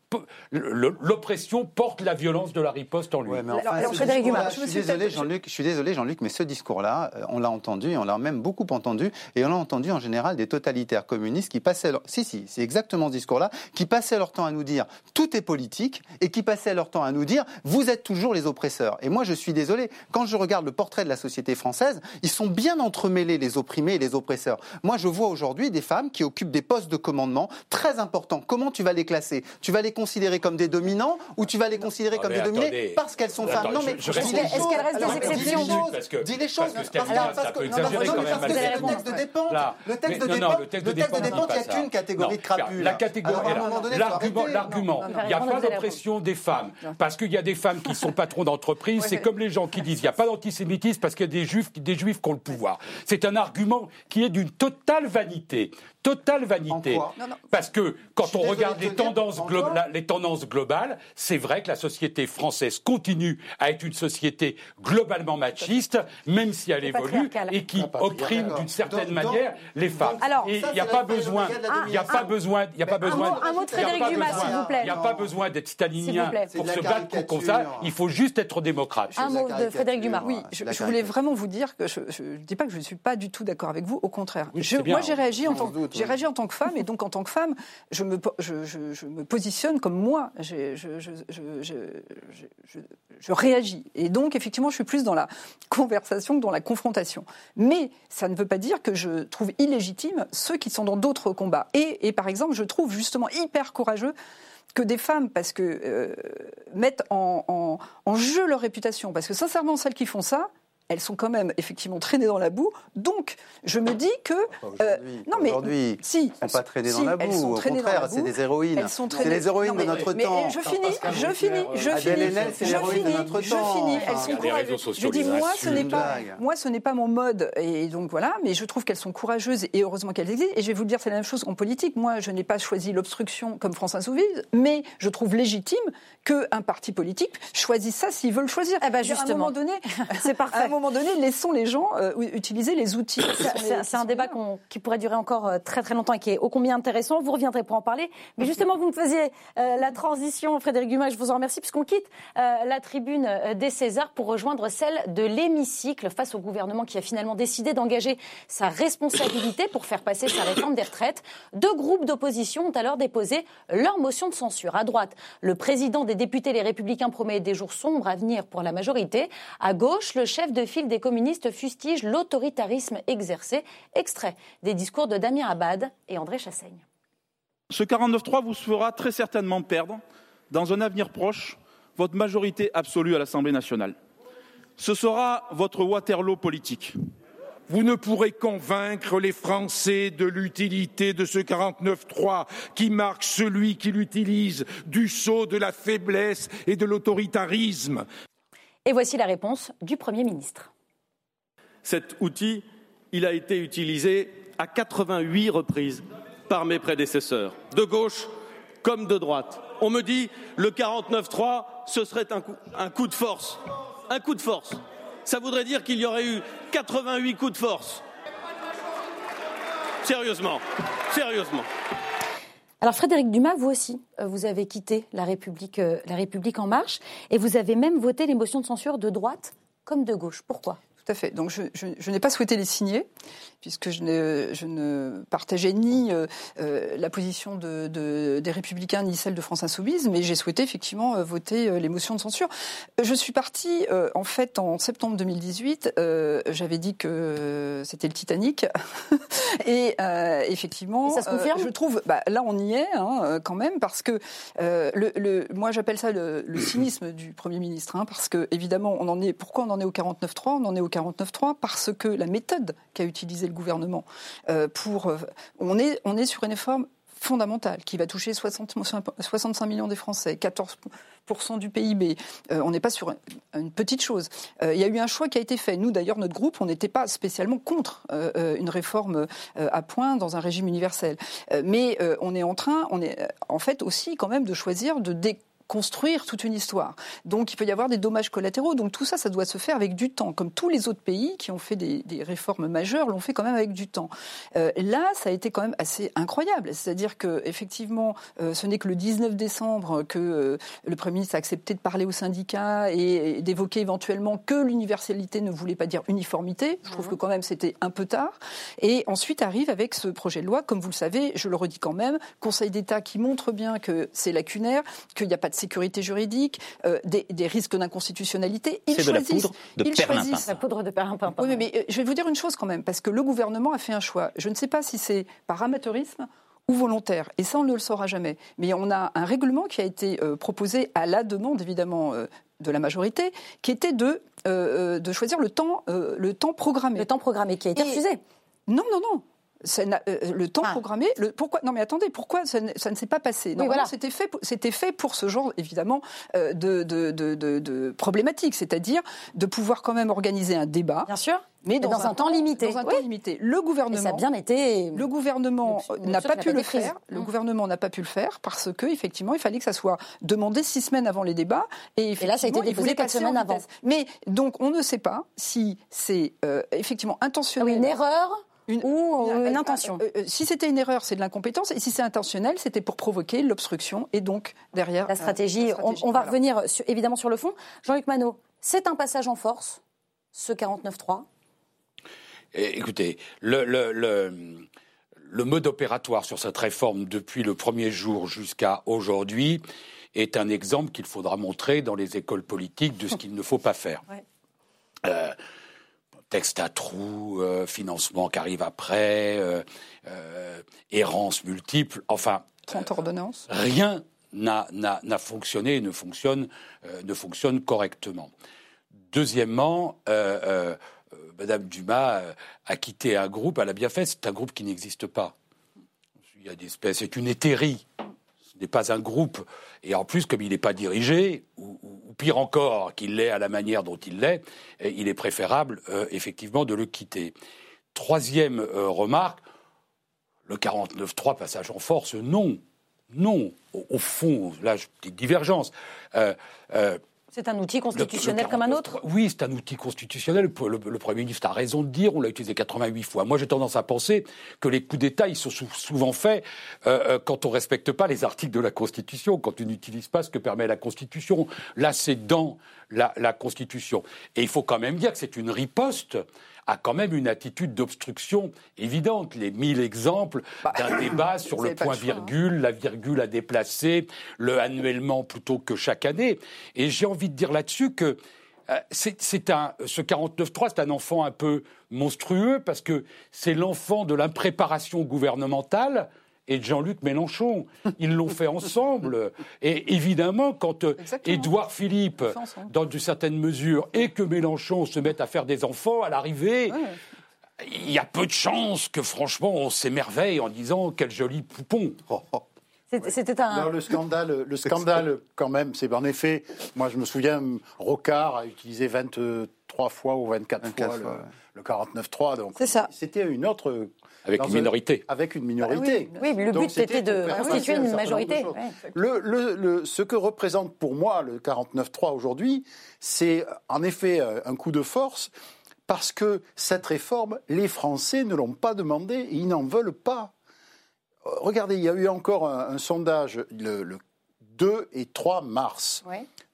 l'oppression porte la violence de la riposte en lui. je, suis désolé, Jean-Luc, je suis désolé, Jean-Luc, mais ce discours-là, euh, on l'a entendu, et on l'a même beaucoup entendu, et on l'a entendu en général des totalitaires communistes qui passaient, leur... si si, c'est exactement ce discours-là, qui passaient leur temps à nous dire tout est politique et qui passaient leur temps à nous dire vous êtes toujours les oppresseurs. Et moi, je suis désolé, quand je regarde le portrait de la société française, ils sont bien entremêlés, les opprimés et les oppresseurs. Moi, je vois aujourd'hui des femmes qui occupent des postes de commandement très importants. Comment tu vas les classer? Tu vas les considérer comme des dominants ou tu vas les considérer comme des dominés parce qu'elles sont femmes Non, mais est-ce qu'elles restent des exceptions Dis les choses. Parce que, parce que, le texte de dépense, le texte de dépense, il n'y a qu'une catégorie de crapules. La catégorie, l'argument. Il n'y a pas d'oppression des femmes. Parce qu'il y a des femmes qui sont patrons d'entreprise. C'est comme les gens qui disent il n'y a pas d'antisémitisme parce qu'il y a des juifs, des juifs qui ont le pouvoir. C'est un argument qui est d'une totale vanité totale vanité. Parce que quand on regarde les tendances, les tendances globales, c'est vrai que la société française continue à être une société globalement machiste, même si elle évolue et qui opprime d'une certaine manière les femmes. et il n'y a pas besoin, il n'y a pas besoin, il n'y a pas besoin. Un mot de Frédéric Dumas, s'il vous plaît. Il n'y a pas besoin d'être stalinien pour se battre comme ça. Il faut juste être démocrate. Un mot de Frédéric Dumas. Oui, je, voulais vraiment vous dire que je ne dis pas que je ne suis pas du tout d'accord avec vous. Au contraire, moi j'ai réagi en tant j'ai réagi en tant que femme, et donc en tant que femme, je me, je, je, je me positionne comme moi. Je, je, réagis. Et donc, effectivement, je suis plus dans la conversation que dans la confrontation. Mais ça ne veut pas dire que je trouve illégitime ceux qui sont dans d'autres combats. Et, et par exemple, je trouve justement hyper courageux que des femmes, parce que euh, mettent en, en, en, jeu leur réputation, parce que sincèrement, celles qui font ça, elles sont quand même effectivement traînées dans la boue. Donc, je me dis que euh, non mais aujourd'hui, si, elles sont pas traînées dans la boue. Au contraire, c'est des héroïnes. C'est les héroïnes de notre temps. Je finis, je finis, je finis. C'est l'héroïne de notre temps. Je finis. Elles sont courageuses. Je dis moi, ce n'est pas, moi, ce n'est pas mon mode. Et donc voilà, mais je trouve qu'elles sont courageuses et heureusement qu'elles existent. Et je vais vous dire, c'est la même chose en politique. Moi, je n'ai pas choisi l'obstruction comme France Insoumise, mais je trouve légitime qu'un parti politique choisisse ça s'il veut le choisir. Eh ben justement. À un moment donné, c'est parfait. Moment donné, laissons les gens euh, utiliser les outils. C'est un débat qui pourrait durer encore euh, très très longtemps et qui est ô combien intéressant. Vous reviendrez pour en parler. Mais justement, vous me faisiez euh, la transition, Frédéric Dumas, je vous en remercie, puisqu'on quitte la tribune des Césars pour rejoindre celle de l'hémicycle face au gouvernement qui a finalement décidé d'engager sa responsabilité pour faire passer sa réforme des retraites. Deux groupes d'opposition ont alors déposé leur motion de censure. À droite, le président des députés Les Républicains promet des jours sombres à venir pour la majorité. À gauche, le chef de file des communistes fustige l'autoritarisme exercé. Extrait des discours de Damien Abad et André Chassaigne. Ce 49-3 vous fera très certainement perdre, dans un avenir proche, votre majorité absolue à l'Assemblée nationale. Ce sera votre Waterloo politique. Vous ne pourrez convaincre les Français de l'utilité de ce 49-3 qui marque celui qui l'utilise du sceau de la faiblesse et de l'autoritarisme. Et voici la réponse du Premier ministre. Cet outil, il a été utilisé à 88 reprises par mes prédécesseurs, de gauche comme de droite. On me dit le 49-3, ce serait un coup, de force. Un coup de force ça voudrait dire qu'il y aurait eu 88 coups de force. Sérieusement, sérieusement. Alors Frédéric Dumas, vous aussi, euh, vous avez quitté la République, euh, la République en marche et vous avez même voté les motions de censure de droite comme de gauche. Pourquoi? Tout à fait. Donc je n'ai pas souhaité les signer puisque je ne, je ne partageais ni euh, euh, la position de, de, des Républicains ni celle de France Insoumise, mais j'ai souhaité effectivement euh, voter les motions de censure. Je suis partie, en fait, en septembre 2018. J'avais dit que c'était le Titanic, et effectivement, ça se confirme je trouve, bah, là on y est hein, quand même, parce que le, le, moi j'appelle ça le, le, cynisme du Premier ministre, hein, parce que évidemment, on en est. Pourquoi on en est au 49.3 On en est au 49.3 parce que la méthode qu'a utilisée le gouvernement euh, pour. Euh, on est, on est sur une réforme fondamentale qui va toucher 60, 65 millions des Français, 14% du PIB. Euh, on n'est pas sur une petite chose. il y a eu un choix qui a été fait. Nous, d'ailleurs, notre groupe, on n'était pas spécialement contre une réforme à point dans un régime universel. mais on est en train, on est en fait aussi quand même de choisir de dé construire toute une histoire. Donc il peut y avoir des dommages collatéraux. Donc tout ça, ça doit se faire avec du temps, comme tous les autres pays qui ont fait des, réformes majeures l'ont fait quand même avec du temps. Euh, là, ça a été quand même assez incroyable. C'est-à-dire que effectivement, euh, ce n'est que le 19 décembre que euh, le Premier ministre a accepté de parler aux syndicats et, d'évoquer éventuellement que l'universalité ne voulait pas dire uniformité. Je trouve mhm. que quand même c'était un peu tard. Et ensuite arrive avec ce projet de loi, comme vous le savez, je le redis quand même, Conseil d'État qui montre bien que c'est lacunaire, qu'il n'y a pas de sécurité juridique, euh, des, risques d'inconstitutionnalité. De la poudre de perlimpin. La poudre de perlimpin. Oui, mais, euh, je vais vous dire une chose quand même, parce que le gouvernement a fait un choix. Je ne sais pas si c'est par amateurisme ou volontaire. Et ça, on ne le saura jamais. Mais on a un règlement qui a été euh, proposé à la demande, évidemment, de la majorité, qui était de, de choisir le temps, le temps programmé. Le temps programmé qui a été refusé. Non, non, non. Euh, le temps ah. programmé. Le, pourquoi Non, mais attendez, pourquoi ça ne, s'est pas passé? Non, c'était fait, c'était fait pour ce genre évidemment euh, de, de, de, de problématiques, c'est-à-dire de pouvoir quand même organiser un débat. Bien sûr. Mais dans, un, temps limité. Dans un temps limité. Le gouvernement. ça a bien été. Le gouvernement n'a pas pu le faire. Le gouvernement n'a pas pu le faire parce que effectivement, il fallait que ça soit demandé six semaines avant les débats. Et, là, ça a été déposé quatre semaines avant. Mais donc, on ne sait pas si c'est euh, effectivement intentionnel. Ah une erreur ou une intention. Euh, euh, si c'était une erreur, c'est de l'incompétence, et si c'est intentionnel, c'était pour provoquer l'obstruction, et donc derrière la stratégie. on, va revenir évidemment sur le fond. Jean-Luc Manot, c'est un passage en force, ce 49-3 Écoutez, le, le, le, mode opératoire sur cette réforme depuis le premier jour jusqu'à aujourd'hui est un exemple qu'il faudra montrer dans les écoles politiques de ce qu'il ne faut pas faire. Euh, texte à trous, euh, financement qui arrive après, euh, euh, errance multiple, enfin. 30 ordonnances. Rien n'a fonctionné et ne fonctionne, ne fonctionne correctement. Deuxièmement, Madame Dumas a quitté un groupe, elle a bien fait, c'est un groupe qui n'existe pas. Il y a des espèces, c'est une hétérie. N'est pas un groupe. Et en plus, comme il n'est pas dirigé, ou, pire encore, qu'il l'est à la manière dont il l'est, il est préférable, euh, effectivement, de le quitter. Troisième euh, remarque, le 49-3, passage en force, non. Non. Au, fond, là, petite divergence. Euh, c'est un outil constitutionnel comme un autre? Oui, c'est un outil constitutionnel. Le, le, Premier ministre a raison de dire, on l'a utilisé 88 fois. Moi, j'ai tendance à penser que les coups d'État, ils sont souvent faits euh, euh, quand on ne respecte pas les articles de la Constitution, quand on n'utilise pas ce que permet la Constitution. Là, c'est dans la, la Constitution. Et il faut quand même dire que c'est une riposte a quand même une attitude d'obstruction évidente. Les mille exemples bah, d'un débat sur le point-virgule, hein. la virgule à déplacer, le annuellement plutôt que chaque année. Et j'ai envie de dire là-dessus que euh, c'est un, ce 49.3, c'est un enfant un peu monstrueux parce que c'est l'enfant de l'impréparation gouvernementale et de Jean-Luc Mélenchon. Ils l'ont fait ensemble. Et évidemment, quand euh, Édouard Philippe, dans une certaine mesure, et que Mélenchon se mettent à faire des enfants à l'arrivée, il y a peu de chances que, franchement, on s'émerveille en disant quel joli poupon. C'était un. le scandale, le scandale quand même, c'est en effet, moi je me souviens, Rocard a utilisé 23 fois ou 24, fois, le, le 49.3. Donc c'était une autre avec une minorité. Avec une minorité. Ah oui. mais le but c'était de constituer une majorité. Le, ce que représente pour moi le 49-3 aujourd'hui, c'est en effet euh, un coup de force parce que cette réforme, les Français ne l'ont pas demandé et ils n'en veulent pas. Euh, regardez, il y a eu encore un, sondage le, le, 2 et 3 mars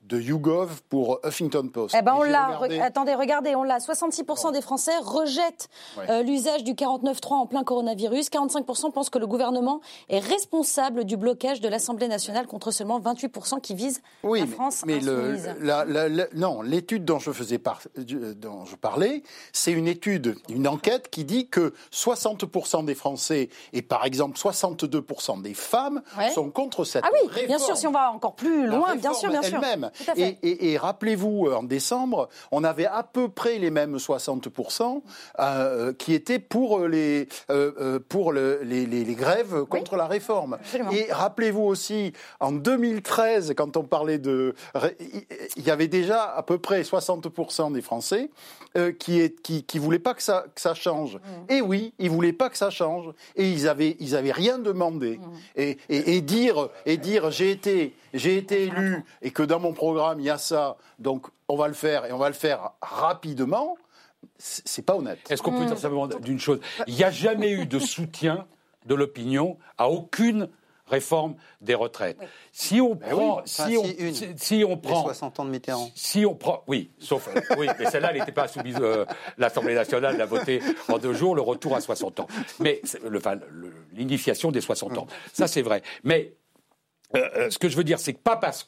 de YouGov pour Huffington Post. Eh ben on l'a. Attendez, regardez, on l'a. 66% des Français rejettent euh, l'usage du 49.3 en plein coronavirus. 45% pensent que le gouvernement est responsable du blocage de l'Assemblée nationale contre seulement 28% qui visent la France mais Le, non, l'étude dont je faisais dont je parlais, c'est une étude, une enquête qui dit que 60% des Français et par exemple 62% des femmes sont contre cette ah oui, bien sûr, si on va encore plus loin, bien sûr, bien sûr. Et, rappelez-vous, en décembre, on avait à peu près les mêmes 60% euh, qui étaient pour les, euh, euh, pour le, les, les, grèves contre la réforme. Et rappelez-vous aussi, en 2013, quand on parlait de... Il y avait déjà à peu près 60% des Français qui ne qui, qui voulaient pas que ça, que ça change. Mmh. Et oui, ils voulaient pas que ça change. Et ils avaient, ils avaient rien demandé. Mmh. Et, et, et, dire, et dire j'ai été, j'ai été élu et que dans mon programme, il y a ça, donc on va le faire et on va le faire rapidement, c'est pas honnête. Est-ce qu'on peut dire simplement d'une chose? Il n'y a jamais eu de soutien de l'opinion à aucune réforme des retraites. Si on ben prend, si, on, si, on prend, 60 ans de Mitterrand. Si on prend, oui, sauf, oui, mais celle-là, elle n'était pas soumise. Euh, L'Assemblée nationale l'a voté en deux jours, le retour à 60 ans. Mais l'initiation des 60 ans, ça c'est vrai. Mais euh, euh, ce que je veux dire, c'est que pas parce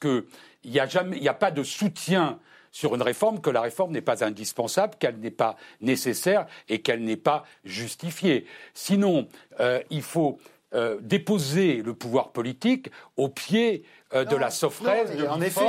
qu'il n'y a, a pas de soutien sur une réforme que la réforme n'est pas indispensable, qu'elle n'est pas nécessaire et qu'elle n'est pas justifiée. Sinon, euh, il faut déposer le pouvoir politique au pied euh, de la sofresse. en, effet,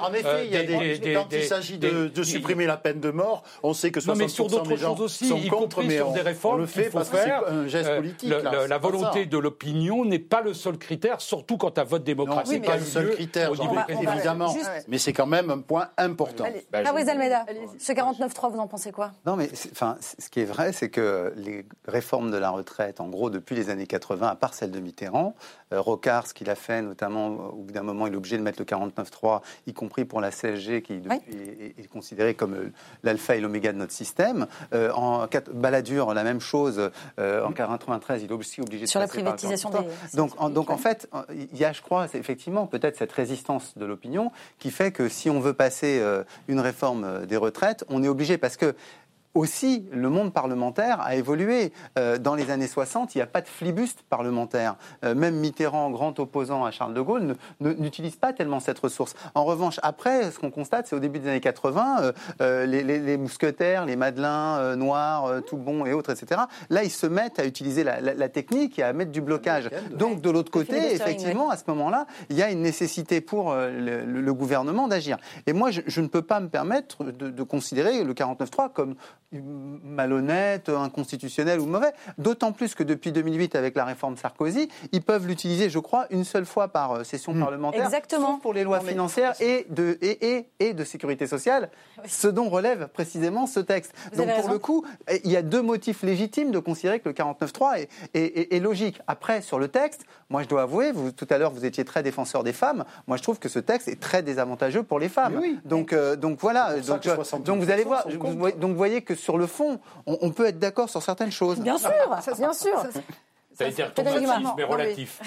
en effet, il y a des, quand il s'agit de, supprimer la peine de mort, on sait que 60% mais sur d'autres choses aussi, sont y contre, mais sur des réformes, on le fait parce faire. un geste euh, politique. la volonté de l'opinion n'est pas le seul critère, surtout quand à vote démocratique. Non, pas le seul critère, évidemment, mais c'est quand même un point important. Bah, Almeida, ce 49-3, vous en pensez quoi? Non, mais enfin, ce qui est vrai, c'est que les réformes de la retraite, en gros, depuis les années 80, à part celle de Mitterrand, euh, Rocard, ce qu'il a fait, notamment au bout d'un moment, il est obligé de mettre le 49.3, y compris pour la CSG, qui est, considérée comme euh, l'alpha et l'oméga de notre système. Euh, en Balladur, la même chose. Euh, en 93, il est aussi obligé de Sur la privatisation des. Donc, en, donc en fait, il y a, je crois, effectivement peut-être cette résistance de l'opinion qui fait que si on veut passer une réforme des retraites, on est obligé parce que aussi, le monde parlementaire a évolué. Euh, dans les années 60, il n'y a pas de flibuste parlementaire. Euh, même Mitterrand, grand opposant à Charles de Gaulle, n'utilise pas tellement cette ressource. En revanche, après, ce qu'on constate, c'est au début des années 80, euh, les, mousquetaires, les madelins noirs, tout bon et autres, etc. Là, ils se mettent à utiliser la, technique et à mettre du blocage. Donc, de l'autre côté, effectivement, à ce moment-là, il y a une nécessité pour le, gouvernement d'agir. Et moi, je, ne peux pas me permettre de, de considérer le 49.3 comme malhonnête, inconstitutionnel ou mauvais. D'autant plus que depuis 2008, avec la réforme Sarkozy, ils peuvent l'utiliser, je crois, une seule fois par euh, session hmm. parlementaire. Exactement. pour les lois financières et de, et, et, de sécurité sociale, ce dont relève précisément ce texte. Donc pour le coup, il y a deux motifs légitimes de considérer que le 49.3 est, est, logique. Après, sur le texte, moi je dois avouer, vous, tout à l'heure vous étiez très défenseur des femmes, moi je trouve que ce texte est très désavantageux pour les femmes. Donc, euh, donc voilà, donc, euh, donc, vous allez voir, donc vous voyez que sur le fond, on, peut être d'accord sur certaines choses. Bien sûr, bien sûr. Ça a été machisme, mais relatif.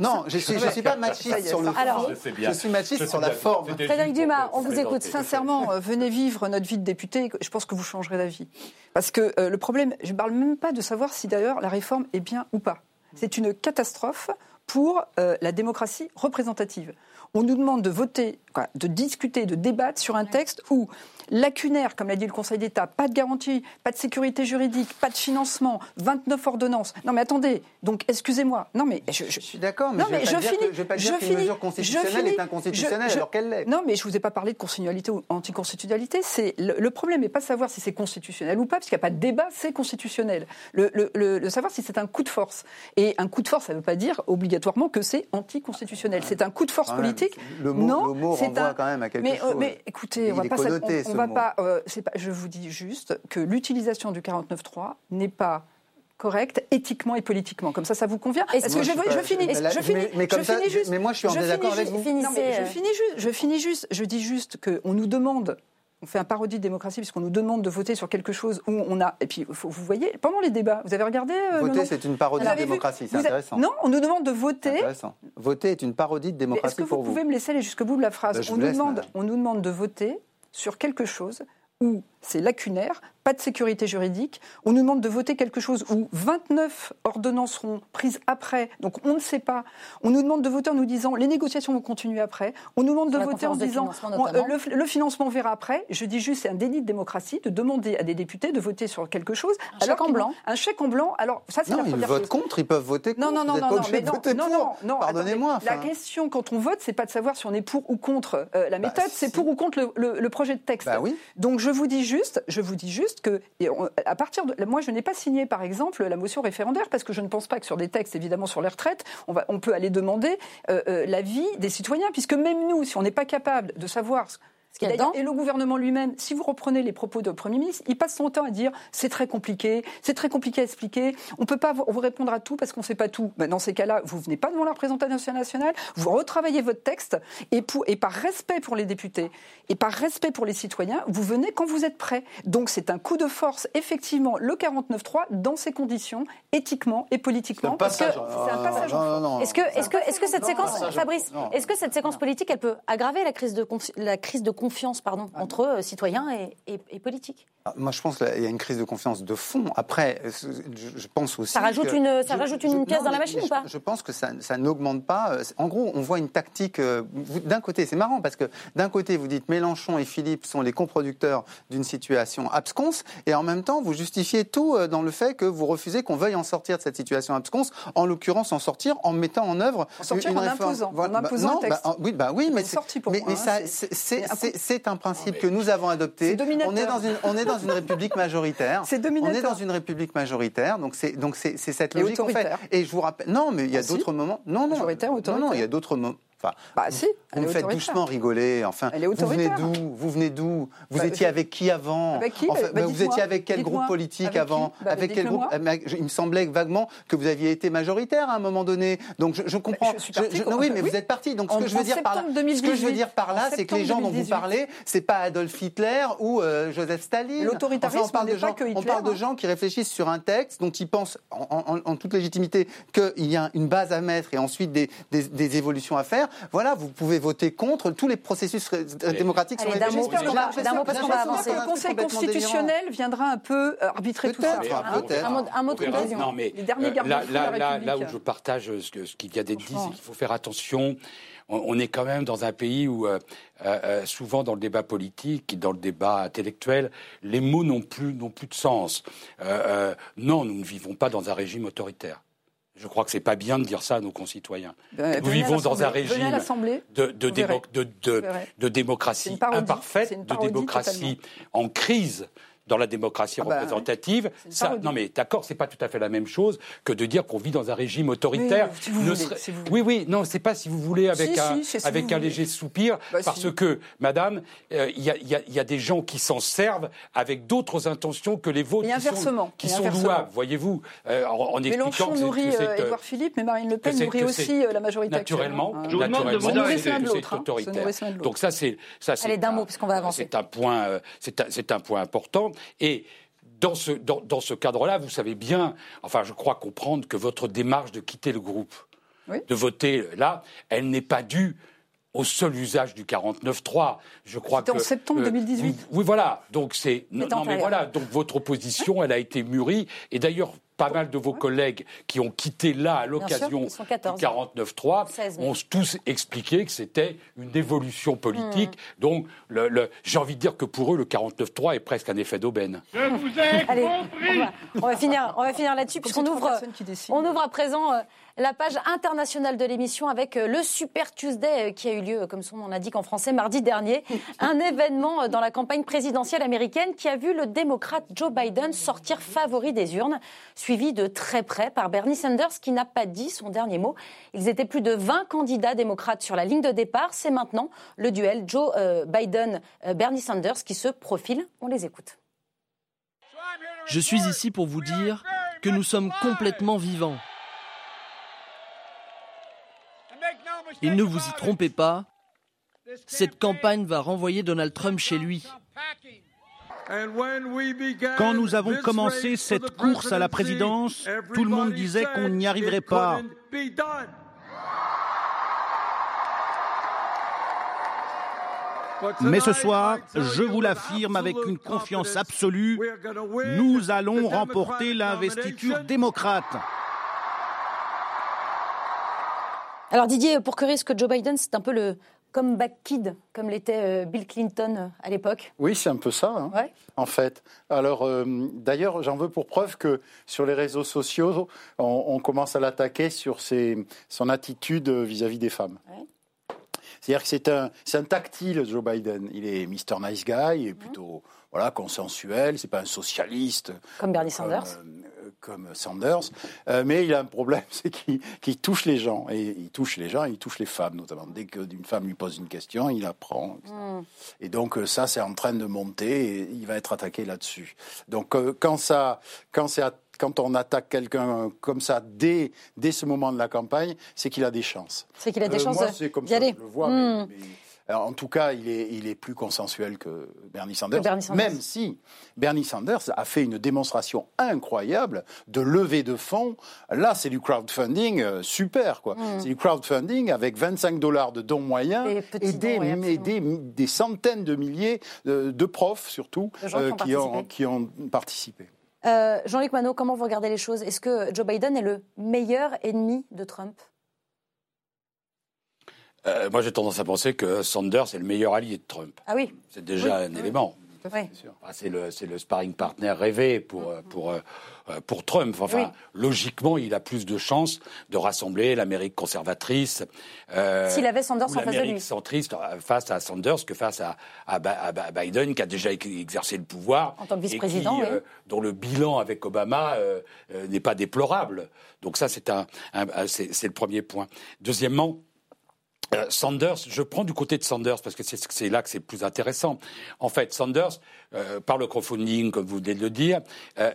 Non, je ne suis, pas machiste sur le fond. je, suis machiste sur la forme. Frédéric Dumas, on vous écoute. Sincèrement, euh, venez vivre notre vie de député. Je pense que vous changerez la vie. Parce que euh, le problème, je ne parle même pas de savoir si d'ailleurs la réforme est bien ou pas. C'est une catastrophe pour euh, la démocratie représentative. On nous demande de voter, de discuter, de débattre sur un texte où lacunaire, comme l'a dit le Conseil d'État, pas de garantie, pas de sécurité juridique, pas de financement, 29 ordonnances. Non mais attendez, donc excusez-moi. Non mais je, suis d'accord, mais, je ne vais pas dire qu'une mesure constitutionnelle est inconstitutionnelle alors qu'elle l'est. Non mais je vous ai pas parlé de constitutionnalité ou anticonstitutionnalité. C'est le, problème n'est pas de savoir si c'est constitutionnel ou pas, parce qu'il n'y a pas de débat, c'est constitutionnel. Le, le, savoir si c'est un coup de force. Et un coup de force, ça ne veut pas dire obligatoirement que c'est anticonstitutionnel. C'est un coup de force politique. Le mot, non, le mot renvoie quand même à quelque mais, chose. mais écoutez, on va pas, pas, euh, pas, je vous dis juste que l'utilisation du 49.3 n'est pas correcte éthiquement et politiquement. Comme ça, ça vous convient Est-ce que je, je, finis, je finis, mais, je finis juste. Mais moi, je suis en désaccord avec vous. Non, mais je finis juste. Je finis juste. Je dis juste qu'on nous demande on fait un parodie de démocratie puisqu'on nous demande de voter sur quelque chose où on a. Et puis, vous voyez, pendant les débats, vous avez regardé. Euh, voter, c'est une parodie de démocratie, c'est intéressant. Non, on nous demande de voter. Voter est une parodie de démocratie. Est-ce que vous, pouvez me laisser aller jusqu'au bout de la phrase ben, on, nous demande, on nous demande de voter sur quelque chose où c'est lacunaire, pas de sécurité juridique. On nous demande de voter quelque chose où 29 ordonnances seront prises après, donc on ne sait pas. On nous demande de voter en nous disant les négociations vont continuer après. On nous demande de voter en disant le, financement verra après. Je dis juste c'est un délit de démocratie de demander à des députés de voter sur quelque chose. Un chèque en blanc. Un chèque en blanc. Alors ça c'est la première ils votent contre, ils peuvent voter contre. Non non non non, mais non, non, Pardonnez-moi. La question quand on vote, c'est pas de savoir si on est pour ou contre euh, la bah, méthode, c'est pour ou contre le, projet de texte. Bah oui. Donc je vous dis juste, je vous dis juste que à partir de, moi, je n'ai pas signé, par exemple, la motion référendaire parce que je ne pense pas que sur des textes, évidemment, sur les retraites, on, va, on peut aller demander euh, euh, l'avis des citoyens, puisque même nous, si on n'est pas capable de savoir et, le gouvernement lui-même, si vous reprenez les propos du Premier ministre, il passe son temps à dire c'est très compliqué, c'est très compliqué à expliquer, on ne peut pas vous répondre à tout parce qu'on ne sait pas tout. Ben, dans ces cas-là, vous venez pas devant la représentation nationale, vous retravaillez votre texte et, pour, et par respect pour les députés et par respect pour les citoyens, vous venez quand vous êtes prêts. Donc c'est un coup de force, effectivement, le 49-3 dans ces conditions, éthiquement et politiquement. C'est un passage. Est-ce que, est-ce que, est-ce que cette séquence, Fabrice, est-ce que cette séquence politique, elle peut aggraver la crise de, la crise de confiance pardon, ah. entre euh, citoyens et, politiques? Moi, je pense qu'il y a une crise de confiance de fond. Après, euh, je pense aussi. Ça rajoute une, ça rajoute une pièce dans la machine ou pas? je, pense que ça, n'augmente pas. Euh, en gros, on voit une tactique. D'un côté, c'est marrant parce que d'un côté, vous dites Mélenchon et Philippe sont les coproducteurs d'une situation absconce, et en même temps, vous justifiez tout dans le fait que vous refusez qu'on veuille en sortir de cette situation absconce, en l'occurrence en sortir en mettant en œuvre une, en réforme. Imposant, en imposant un texte. Bah, oui, bah oui, mais, mais, mais ça, c'est c'est un principe que nous avons adopté. On est dans une, on est dans une république majoritaire. C'est On est dans une république majoritaire, donc c'est donc c'est cette logique qu'on fait. Et je vous rappelle, non, mais il y a ah, d'autres moments. Non, non, non, non, il y a d'autres moments. Enfin, bah, si, vous me faites doucement rigoler. Enfin, vous venez d'où Vous venez d'où Vous bah, étiez avec qui avant Avec qui enfin, bah, Vous étiez avec quel groupe politique avant Avec quel groupe Il me semblait vaguement que vous aviez été majoritaire à un moment donné. Donc je, comprends. Je suis non, oui, mais vous êtes parti. Donc ce que je veux dire par là, ce que je veux dire par là, c'est que les gens dont vous parlez, c'est pas Adolf Hitler ou euh, Joseph Staline. L'autoritarisme, on parle de gens, on parle de gens qui réfléchissent sur un texte dont ils pensent en toute légitimité qu'il y a une base à mettre et ensuite des évolutions à faire dire, voilà, vous pouvez voter contre tous les processus démocratiques. Allez, d'un mot, parce qu'on va avancer. Le Conseil constitutionnel viendra un peu arbitrer tout ça. Un mot de conclusion. Non, mais là où je partage ce qu'il y a d'être dit, c'est qu'il faut faire attention on, est quand même dans un pays où, euh, euh, euh, souvent dans le débat politique, dans le débat intellectuel, les mots n'ont plus, n'ont plus de sens. non, nous ne vivons pas dans un régime autoritaire. Je crois que c'est pas bien de dire ça à nos concitoyens. Ben, nous vivons dans un régime de, de, de, de, démocratie imparfaite, de démocratie en crise dans la démocratie ah bah représentative. ça, non mais d'accord, c'est pas tout à fait la même chose que de dire qu'on vit dans un régime autoritaire. Oui, oui, non, c'est pas si vous voulez avec un, avec un léger soupir, bah, parce que, Madame, euh, il y, a, des gens qui s'en servent avec d'autres intentions que les vôtres, qui sont, qui sont louables, voyez-vous, euh, en, expliquant que nourrit euh, Édouard Philippe, mais Marine Le Pen nourrit aussi la majorité naturellement, actuelle. Naturellement, c'est autoritaire. Donc ça, c'est ça, c'est d'un mot, parce qu'on va avancer. C'est un point, c'est un point important. Et dans ce, dans, ce cadre-là, vous savez bien, enfin, je crois comprendre que votre démarche de quitter le groupe, de voter là, elle n'est pas due au seul usage du 49.3. Je crois que en septembre 2018. Euh, oui, voilà. Donc c'est non, mais voilà. Donc votre opposition, elle a été mûrie. Et d'ailleurs, pas mal de vos collègues qui ont quitté là à l'occasion du 49.3 ont tous expliqué que c'était une évolution politique. Hmm. Donc, le, j'ai envie de dire que pour eux, le 49.3 est presque un effet d'aubaine. Je vous ai compris on va, finir, on va finir là-dessus, puisqu'on ouvre, on ouvre à présent euh, la page internationale de l'émission avec euh, le Super Tuesday euh, qui a eu lieu, comme son nom l'indique en français, mardi dernier. Un événement dans la campagne présidentielle américaine qui a vu le démocrate Joe Biden sortir favori des urnes suivi de très près par Bernie Sanders qui n'a pas dit son dernier mot. Ils étaient plus de 20 candidats démocrates sur la ligne de départ. C'est maintenant le duel Joe euh, Biden-Bernie Sanders qui se profile. On les écoute. Je suis ici pour vous dire que nous sommes complètement vivants. Et ne vous y trompez pas, cette campagne va renvoyer Donald Trump chez lui. Quand nous avons commencé cette course à la présidence, tout le monde disait qu'on n'y arriverait pas. Mais ce soir, je vous l'affirme avec une confiance absolue, nous allons remporter l'investiture démocrate. Alors Didier, pour que risque Joe Biden, c'est un peu le, comeback kid, comme l'était euh, Bill Clinton euh, à l'époque Oui, c'est un peu ça, hein, en fait. Alors, euh, d'ailleurs, j'en veux pour preuve que sur les réseaux sociaux, on, commence à l'attaquer sur ses, son attitude vis-à-vis des femmes. C'est-à-dire que c'est un, un tactile, Joe Biden. Il est Mr. Nice Guy, il est plutôt voilà, consensuel, c'est pas un socialiste. Comme Bernie Sanders comme Sanders, euh, mais il a un problème, c'est qu'il touche les gens, et il touche les gens, et il touche les femmes notamment. Dès qu'une femme lui pose une question, il apprend. Hmm. Et donc euh, ça, c'est en train de monter, et il va être attaqué là-dessus. Donc euh, quand ça, quand quand on attaque quelqu'un comme ça dès, dès ce moment de la campagne, c'est qu'il a des chances. C'est qu'il a des chances d'y aller. Je le vois, mais en tout cas, il est, il est plus consensuel que Bernie Sanders, même si Bernie Sanders a fait une démonstration incroyable de levée de fonds. Là, c'est du crowdfunding euh, super, quoi. Hmm. C'est du crowdfunding avec 25 dollars de dons moyens et, des, des, centaines de milliers de, profs, surtout, euh, qui, ont, qui, ont, participé. Euh, Jean-Luc Manot, comment vous regardez les choses? Est-ce que Joe Biden est le meilleur ennemi de Trump? Euh, moi, j'ai tendance à penser que Sanders est le meilleur allié de Trump. Ah oui C'est déjà un élément. c'est le, le, sparring partner rêvé pour, euh, pour, euh, pour Trump. Enfin, logiquement, il a plus de chances de rassembler l'Amérique conservatrice. S'il avait Sanders en face de lui. centriste face à Sanders que face à, à, Biden, qui a déjà exercé le pouvoir. En tant que vice-président, oui. Dont le bilan avec Obama n'est pas déplorable. Donc ça, c'est un c'est le premier point. Deuxièmement, euh, Sanders, je prends du côté de Sanders parce que c'est là que c'est plus intéressant. En fait, Sanders, euh, par le crowdfunding, comme vous venez de le dire, euh,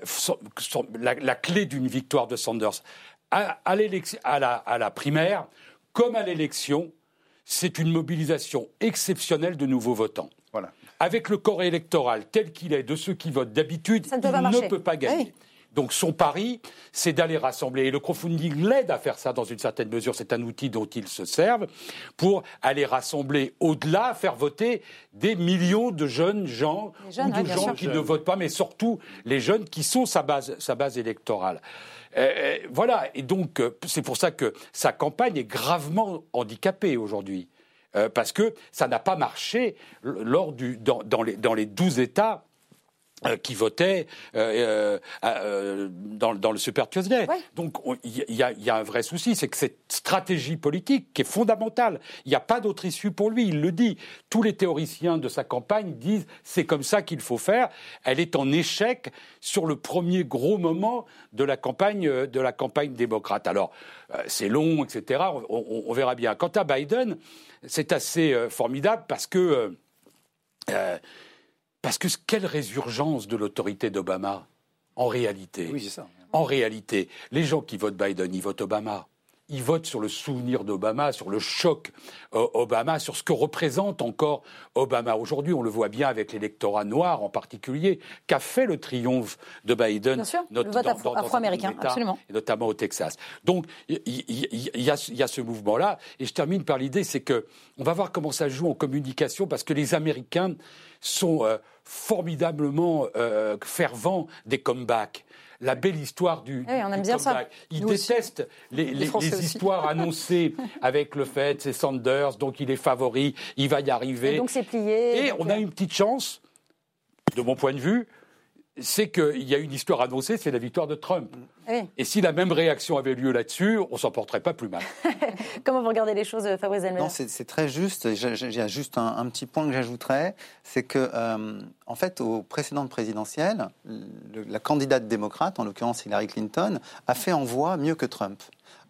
la, clé d'une victoire de Sanders à, à, la, à la primaire, comme à l'élection, c'est une mobilisation exceptionnelle de nouveaux votants. Voilà. Avec le corps électoral tel qu'il est de ceux qui votent d'habitude, il ne peut pas gagner. Donc son pari, c'est d'aller rassembler. Et le crowdfunding l'aide à faire ça dans une certaine mesure. C'est un outil dont ils se servent pour aller rassembler au-delà, faire voter des millions de jeunes gens jeunes, ou de gens sûr. qui ne votent pas, mais surtout les jeunes qui sont sa base, sa base électorale. Euh, euh, voilà, et donc euh, c'est pour ça que sa campagne est gravement handicapée aujourd'hui. Euh, parce que ça n'a pas marché lors du, dans, dans les, dans les 12 États euh, qui votaient euh, euh, euh, dans, dans le Super Tuesday. Donc on- il y, y a un vrai souci, c'est que cette stratégie politique qui est fondamentale, il n'y a pas d'autre issue pour lui, il le dit. Tous les théoriciens de sa campagne disent c'est comme ça qu'il faut faire. Elle est en échec sur le premier gros moment de la campagne, euh, de la campagne démocrate. Alors euh, c'est long, etc. On, on- on verra bien. Quant à Biden, c'est assez euh, formidable parce que euh, euh, parce que quelle résurgence de l'autorité d'Obama en réalité Oui, c'est ça. En réalité, les gens qui votent Biden, ils votent Obama. Ils votent sur le souvenir d'Obama, sur le choc euh, Obama, sur ce que représente encore Obama. Aujourd'hui, on le voit bien avec l'électorat noir en particulier, qu'a fait le triomphe de Biden, Bien sûr, le vote afro- afro-américain, absolument. et notamment au Texas. Donc, il y, y a ce mouvement-là. Et je termine par l'idée, c'est que on va voir comment ça joue en communication, parce que les Américains sont euh, formidablement euh, fervents des comebacks. La belle histoire du, Eh Oui, on aime du bien ça. comeback. Nous aussi. détestent les, histoires annoncées avec le fait c'est Sanders, donc il est favori, il va y arriver. Et donc c'est plié. Et donc, on a euh, une petite chance, de mon point de vue, c'est qu'il y a une histoire annoncée, c'est la victoire de Trump. oui. Et si la même réaction avait lieu là-dessus, on s'en porterait pas plus mal. Comment vous regardez les choses, euh, Fabrice Delmer Non, c'est c'est très juste. A juste un, un petit point que j'ajouterais, c'est que, euh, en fait, aux précédentes présidentielles, le- la candidate démocrate, en l'occurrence Hillary Clinton, a fait en voix mieux que Trump.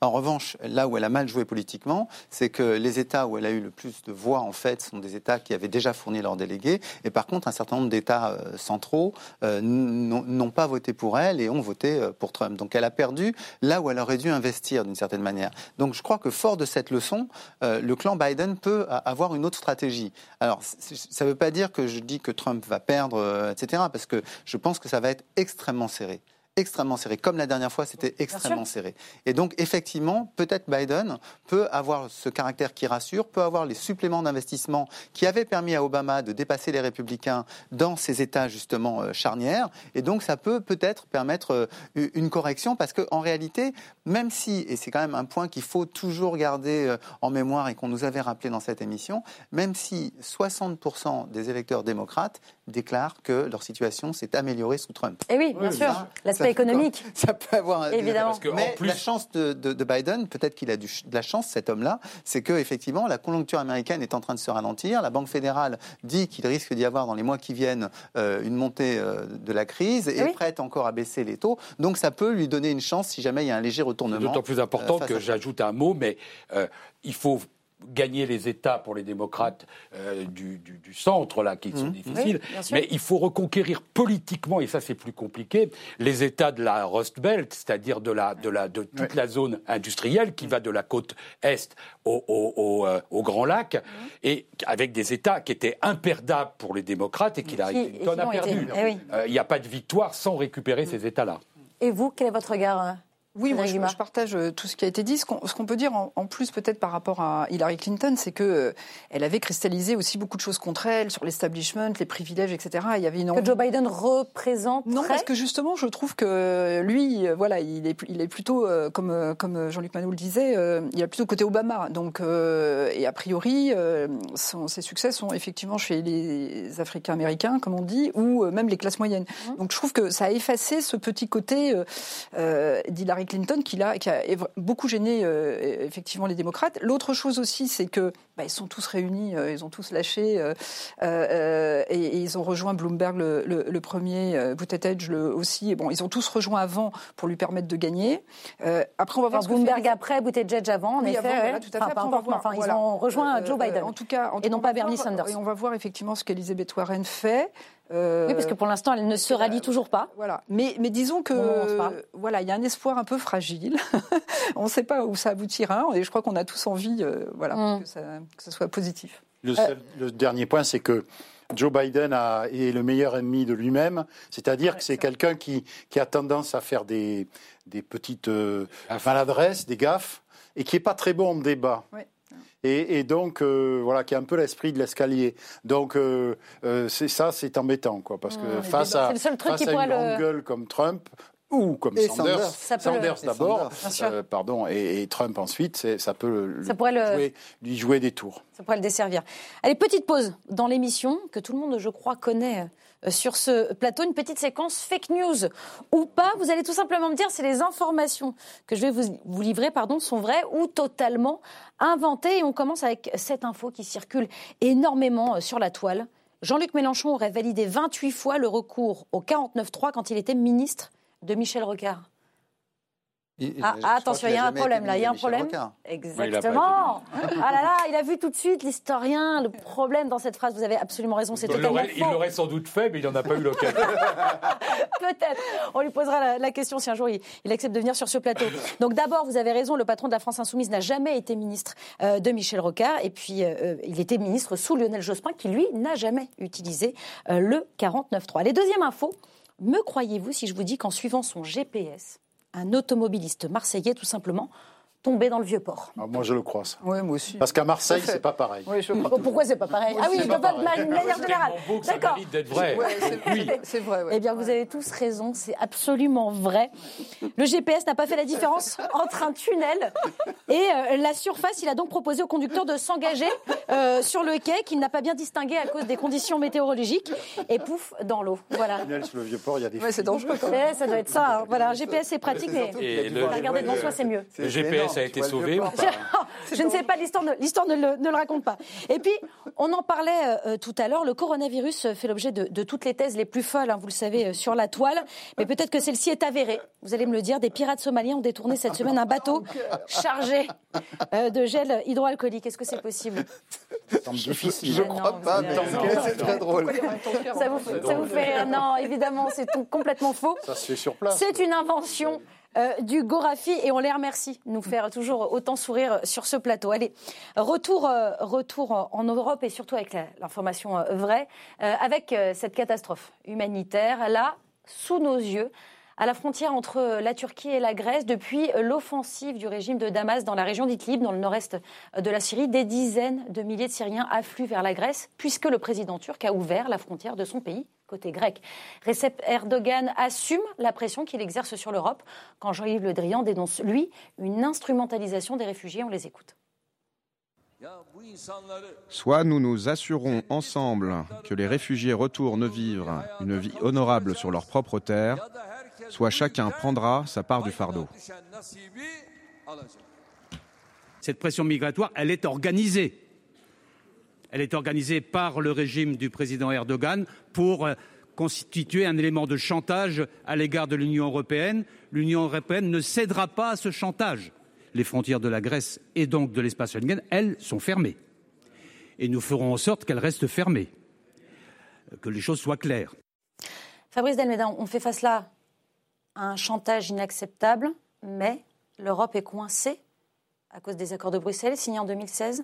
En revanche, là où elle a mal joué politiquement, c'est que les États où elle a eu le plus de voix, en fait, sont des États qui avaient déjà fourni leurs délégués. Et par contre, un certain nombre d'États euh, centraux euh, n'ont pas voté pour elle et ont voté euh, pour Trump. Donc elle a perdu là où elle aurait dû investir d'une certaine manière. Donc je crois que fort de cette leçon, le clan Biden peut avoir une autre stratégie. Alors ça ne veut pas dire que je dis que Trump va perdre, etc. Parce que je pense que ça va être extrêmement serré extrêmement serré. Comme la dernière fois, c'était extrêmement serré. Et donc, effectivement, peut-être Biden peut avoir ce caractère qui rassure, peut avoir les suppléments d'investissement qui avaient permis à Obama de dépasser les républicains dans ces États, justement, euh, charnières. Et donc, ça peut peut-être permettre euh, une correction parce qu'en réalité, même si, et c'est quand même un point qu'il faut toujours garder euh, en mémoire et qu'on nous avait rappelé dans cette émission, même si 60% des électeurs démocrates déclarent que leur situation s'est améliorée sous Trump. Eh oui, bien sûr. L'aspect économique. Ça peut avoir un- Évidemment. Parce que, en Mais plus- la chance de, de- de Biden, peut-être qu'il a du- de la chance, cet homme-là, c'est que effectivement la conjoncture américaine est en train de se ralentir. La Banque fédérale dit qu'il risque d'y avoir dans les mois qui viennent euh, une montée euh, de la crise et Oui. est prête encore à baisser les taux. Donc ça peut lui donner une chance si jamais il y a un léger retournement. d'autant plus important euh, que à- j'ajoute un mot, mais euh, il faut gagner les États pour les démocrates euh, du, du- du centre, là, qui sont difficiles. Oui, bien sûr. mais il faut reconquérir politiquement, et ça c'est plus compliqué, les États de la Rust Belt, c'est-à-dire de, la, de, la, de toute la zone industrielle qui va de la côte Est au, au- au, euh, au Grand Lac, et avec des États qui étaient imperdables pour les démocrates et Qui- et Clinton a perdu. Eh. Euh, Il n'y a pas de victoire sans récupérer ces États-là. Et vous, quel est votre regard Oui, moi, je, je partage euh, tout ce qui a été dit. Ce qu'on qu'on peut dire en, en plus peut-être par rapport à Hillary Clinton, c'est que euh, elle avait cristallisé aussi beaucoup de choses contre elle sur l'establishment, les privilèges, etc. Il y avait une Que envie- Joe Biden représente Non, parce que justement, je trouve que lui, euh, voilà, il est, il est plutôt, euh, comme, comme Jean-Luc Manot le disait, il a plutôt côté Obama. Donc, euh, et a priori, euh, son- ses succès sont effectivement chez les Africains-Américains, comme on dit, ou même les classes moyennes. Donc, je trouve que ça a effacé ce petit côté euh, Clinton qui, a, qui a beaucoup gêné euh, effectivement les démocrates. L'autre chose aussi, c'est que bah, ils sont tous réunis, euh, ils ont tous lâché, euh, et, et ils ont rejoint Bloomberg le, le- le premier, Buttigieg le aussi. Et bon, ils ont tous rejoint avant pour lui permettre de gagner. Après, on va voir Enfin, que fait Bloomberg après, Buttigieg avant, en oui, effet. avant, voilà, tout à fait. Enfin, Après, on va voir, enfin, voilà. ils ont rejoint Joe Biden. En tout cas, en tout et non pas Bernie Sanders. Et on va voir effectivement ce qu'Elisabeth Warren fait. Euh, Oui, parce que pour l'instant, elle ne se rallie toujours pas. Voilà. Mais, mais disons que voilà, il y a un espoir un peu fragile. on ne sait pas où ça aboutira. Et je crois qu'on a tous envie, euh, voilà, Mm. que, ça, que ça soit positif. Le, dernier point, c'est que Joe Biden est le meilleur ennemi de lui-même, c'est-à-dire que c'est quelqu'un qui, a tendance à faire des, petites maladresses, des gaffes, et qui n'est pas très bon en débat. Et, donc euh, voilà qui a un peu l'esprit de l'escalier. Donc euh, euh, c'est ça, c'est embêtant quoi, parce que face à, face à une grande gueule comme Trump, ou comme Sanders, Sanders, d'abord, pardon, et, Trump ensuite, ça peut ça jouer, lui jouer des tours. Ça pourrait le desservir. Allez, petite pause dans l'émission que tout le monde, je crois, connaît euh, sur ce plateau une petite séquence fake news ou pas. Vous allez tout simplement me dire si les informations que je vais vous, vous livrer pardon, sont vraies ou totalement inventées. Et on commence avec cette info qui circule énormément euh, sur la toile. Jean-Luc Mélenchon aurait validé 28 fois le recours au 49.3 quand il était ministre de Michel Rocard. Ah, attention, il y a un problème là, il y a un problème. Exactement. ah là là, il a vu tout de suite l'historien, le problème dans cette phrase. Vous avez absolument raison, c'est totalement faux. Il l'aurait sans doute fait, mais il n'en a pas eu l'occasion. Peut-être. On lui posera la, question si un jour il, accepte de venir sur ce plateau. Donc d'abord, vous avez raison, le patron de la France Insoumise n'a jamais été ministre euh, de Michel Rocard, et puis euh, euh, il était ministre sous Lionel Jospin, qui lui n'a jamais utilisé le 49.3. Les deuxièmes infos. Me croyez-vous si je vous dis qu'en suivant son GPS, un automobiliste marseillais tout simplement tombé dans le vieux port. Ah, moi, je le crois, ça. Oui, moi aussi. Parce qu'à Marseille, c'est pas pareil. Oui, je crois. Pourquoi c'est pas pareil Ah oui, de manière générale. D'accord. d'être vrai. oui. C'est vrai. Eh bien, vous avez tous raison, c'est absolument vrai. Le GPS n'a pas fait la différence entre un tunnel et euh, la surface. Il a donc proposé au conducteur de s'engager euh, sur le quai qu'il n'a pas bien distingué à cause des conditions météorologiques et pouf, dans l'eau. Voilà. Tunnel sur le vieux port, il y a des. Ouais, c'est dangereux. ça doit être ça. Hein. Voilà, un GPS c'est pratique, mais regarder devant soi, c'est mieux. Le GPS ça a été sauvé ou pas Je ne sais pas, l'histoire ne, ne, le, raconte pas. Et puis, on en parlait euh, euh, tout à l'heure, le coronavirus fait l'objet de, toutes les thèses les plus folles, hein, vous le savez, euh, sur la toile. Mais peut-être que celle-ci est avérée. Vous allez me le dire, des pirates somaliens ont détourné cette semaine un bateau chargé de gel hydroalcoolique. Est-ce que c'est possible? Difficile. Je ne crois pas, c'est très drôle. Ça vous, ça vous fait rire Non, évidemment, c'est complètement faux. Ça se fait sur place. C'est une invention euh, du Gorafi et on les remercie de nous faire toujours autant sourire sur ce plateau. Allez, retour, euh, retour en Europe et surtout avec l'information euh, vraie, avec cette catastrophe humanitaire là, sous nos yeux à la frontière entre la Turquie et la Grèce depuis l'offensive du régime de Damas dans la région d'Idlib, dans le nord-est de la Syrie. Des dizaines de milliers de Syriens affluent vers la Grèce puisque le président turc a ouvert la frontière de son pays côté grec. Recep Erdogan assume la pression qu'il exerce sur l'Europe quand Jean-Yves Le Drian dénonce, lui, une instrumentalisation des réfugiés. On les écoute. Soit nous nous assurons ensemble que les réfugiés retournent vivre une vie honorable sur leur propre terre, soit chacun prendra sa part du fardeau. Cette pression migratoire, elle est organisée. Elle est organisée par le régime du président Erdogan pour euh, constituer un élément de chantage à l'égard de l'Union européenne. L'Union européenne ne cédera pas à ce chantage. Les frontières de la Grèce et donc de l'espace Schengen, elles, sont fermées. Et nous ferons en sorte qu'elles restent fermées. Que les choses soient claires. Fabrice Delméda, on fait face là à un chantage inacceptable, mais l'Europe est coincée à cause des accords de Bruxelles signés en 2016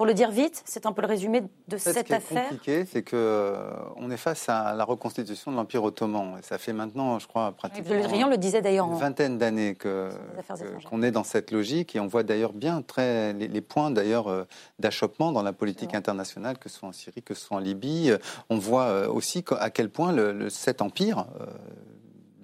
pour le dire vite, c'est un peu le résumé de cette affaire. Ce qui est compliqué, c'est qu'on euh, est face à la reconstitution de l'Empire ottoman. Et ça fait maintenant, je crois, pratiquement le disait d'ailleurs une vingtaine d'années qu'on est dans cette logique. Et on voit d'ailleurs bien très, les, points d'ailleurs euh, d'achoppement dans la politique internationale, que ce soit en Syrie, que ce soit en Libye. On voit euh, aussi à quel point le, cet empire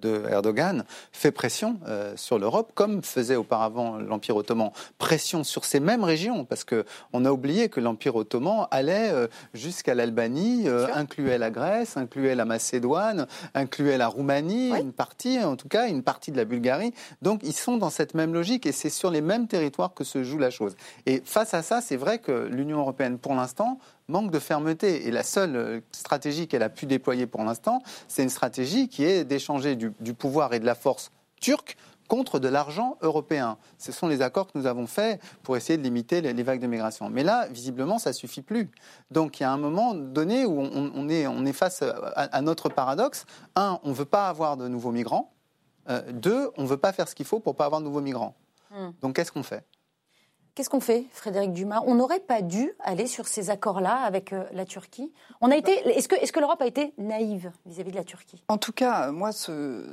de Erdogan fait pression euh, sur l'Europe, comme faisait auparavant l'Empire ottoman. Pression sur ces mêmes régions, parce qu'on a oublié que l'Empire ottoman allait euh, jusqu'à l'Albanie, euh, incluait la Grèce, incluait la Macédoine, incluait la Roumanie, une partie, en tout cas, une partie de la Bulgarie. Donc ils sont dans cette même logique et c'est sur les mêmes territoires que se joue la chose. Et face à ça, c'est vrai que l'Union européenne, pour l'instant, manque de fermeté. Et la seule euh, stratégie qu'elle a pu déployer pour l'instant, c'est une stratégie qui est d'échanger du, pouvoir et de la force turque contre de l'argent européen. Ce sont les accords que nous avons faits pour essayer de limiter les, vagues de migration. Mais là, visiblement, ça suffit plus. Donc il y a un moment donné où on, est, on est, face à, notre paradoxe. Un, on ne veut pas avoir de nouveaux migrants. Euh, deux, on ne veut pas faire ce qu'il faut pour ne pas avoir de nouveaux migrants. Hmm. Donc qu'est-ce qu'on fait? Qu'est-ce qu'on fait, Frédéric Dumas? On n'aurait pas dû aller sur ces accords-là avec euh, la Turquie. On a été. Est-ce que, l'Europe a été naïve vis-à-vis de la Turquie? En tout cas, moi, ce,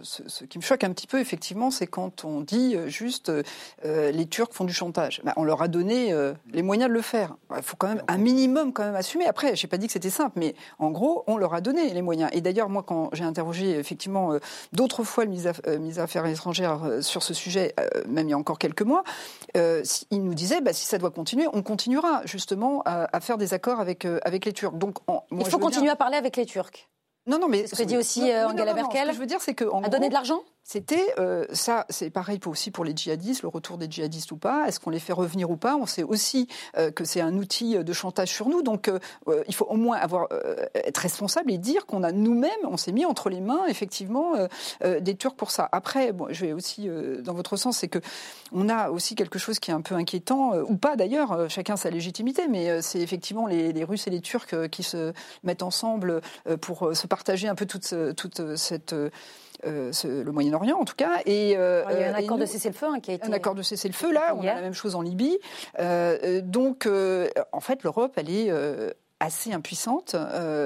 qui me choque un petit peu, effectivement, c'est quand on dit euh, juste euh, les Turcs font du chantage. Ben, on leur a donné les moyens de le faire. Il faut quand même un minimum quand même assumer. Après, je n'ai pas dit que c'était simple, mais en gros, on leur a donné les moyens. Et d'ailleurs, moi, quand j'ai interrogé effectivement d'autres fois le ministre des Affaires étrangères sur ce sujet, même il y a encore quelques mois, il nous disait bah, si ça doit continuer, on continuera justement à, faire des accords avec, euh, avec les Turcs. Donc, Il faut continuer à parler avec les Turcs. Non, non, mais ce que dit aussi euh, Angela Merkel. ce que je veux dire, c'est que à donner de l'argent. C'était euh, ça, c'est pareil aussi pour les djihadistes, le retour des djihadistes ou pas. Est-ce qu'on les fait revenir ou pas? On sait aussi euh, que c'est un outil de chantage sur nous, donc il faut au moins être responsable et dire qu'on a nous-mêmes, on s'est mis entre les mains effectivement des Turcs pour ça. Après, je vais aussi dans votre sens, c'est que on a aussi quelque chose qui est un peu inquiétant ou pas d'ailleurs, chacun sa légitimité, mais c'est effectivement les, Russes et les Turcs qui se mettent ensemble pour se partager un peu toute, cette euh, le Moyen-Orient en tout cas. Et, euh, il y a un accord de cessez-le-feu hein, qui a été. Un accord de cessez-le-feu, là, on a la même chose en Libye. Euh, donc, en fait, l'Europe, elle est assez impuissante.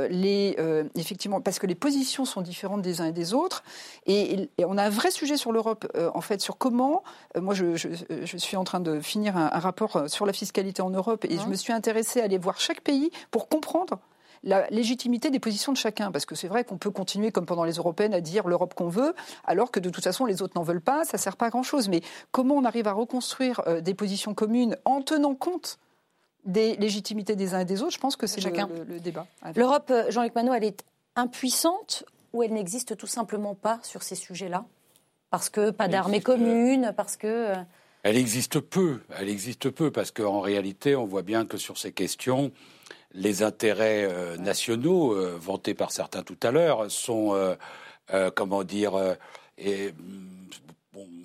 les, effectivement, parce que les positions sont différentes des uns et des autres. Et, on a un vrai sujet sur l'Europe, en fait, sur comment. moi, je, je, suis en train de finir un, rapport sur la fiscalité en Europe et je me suis intéressée à aller voir chaque pays pour comprendre la légitimité des positions de chacun. Parce que c'est vrai qu'on peut continuer, comme pendant les européennes, à dire l'Europe qu'on veut, alors que de toute façon, les autres n'en veulent pas, ça ne sert pas à grand-chose. Mais comment on arrive à reconstruire euh, des positions communes en tenant compte des légitimités des uns et des autres, je pense que c'est chacun le, débat. L'Europe, euh, Jean-Luc Manot, elle est impuissante ou elle n'existe tout simplement pas sur ces sujets-là? Parce que pas d'armée commune, parce que... Euh, elle existe peu, elle existe peu, parce qu'en réalité, on voit bien que sur ces questions, les intérêts euh, nationaux, euh, vantés par certains tout à l'heure, sont, euh, comment dire, et,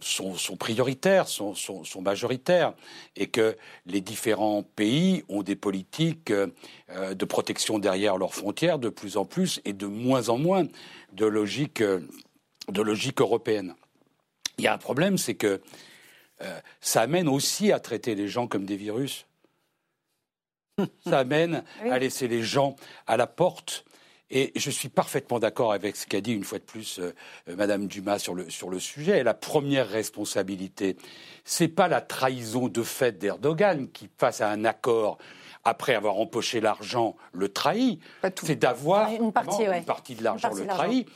sont, prioritaires, sont, majoritaires, et que les différents pays ont des politiques de protection derrière leurs frontières de plus en plus et de moins en moins de logique, de logique européenne. Il y a un problème, c'est que ça amène aussi à traiter les gens comme des virus. Ça amène à laisser les gens à la porte. Et je suis parfaitement d'accord avec ce qu'a dit une fois de plus euh, euh, Madame Dumas sur le, sur le sujet. la première responsabilité, c'est pas la trahison de fait d'Erdogan qui, face à un accord, après avoir empoché l'argent, le trahit. C'est d'avoir une partie, une partie de l'argent le trahit.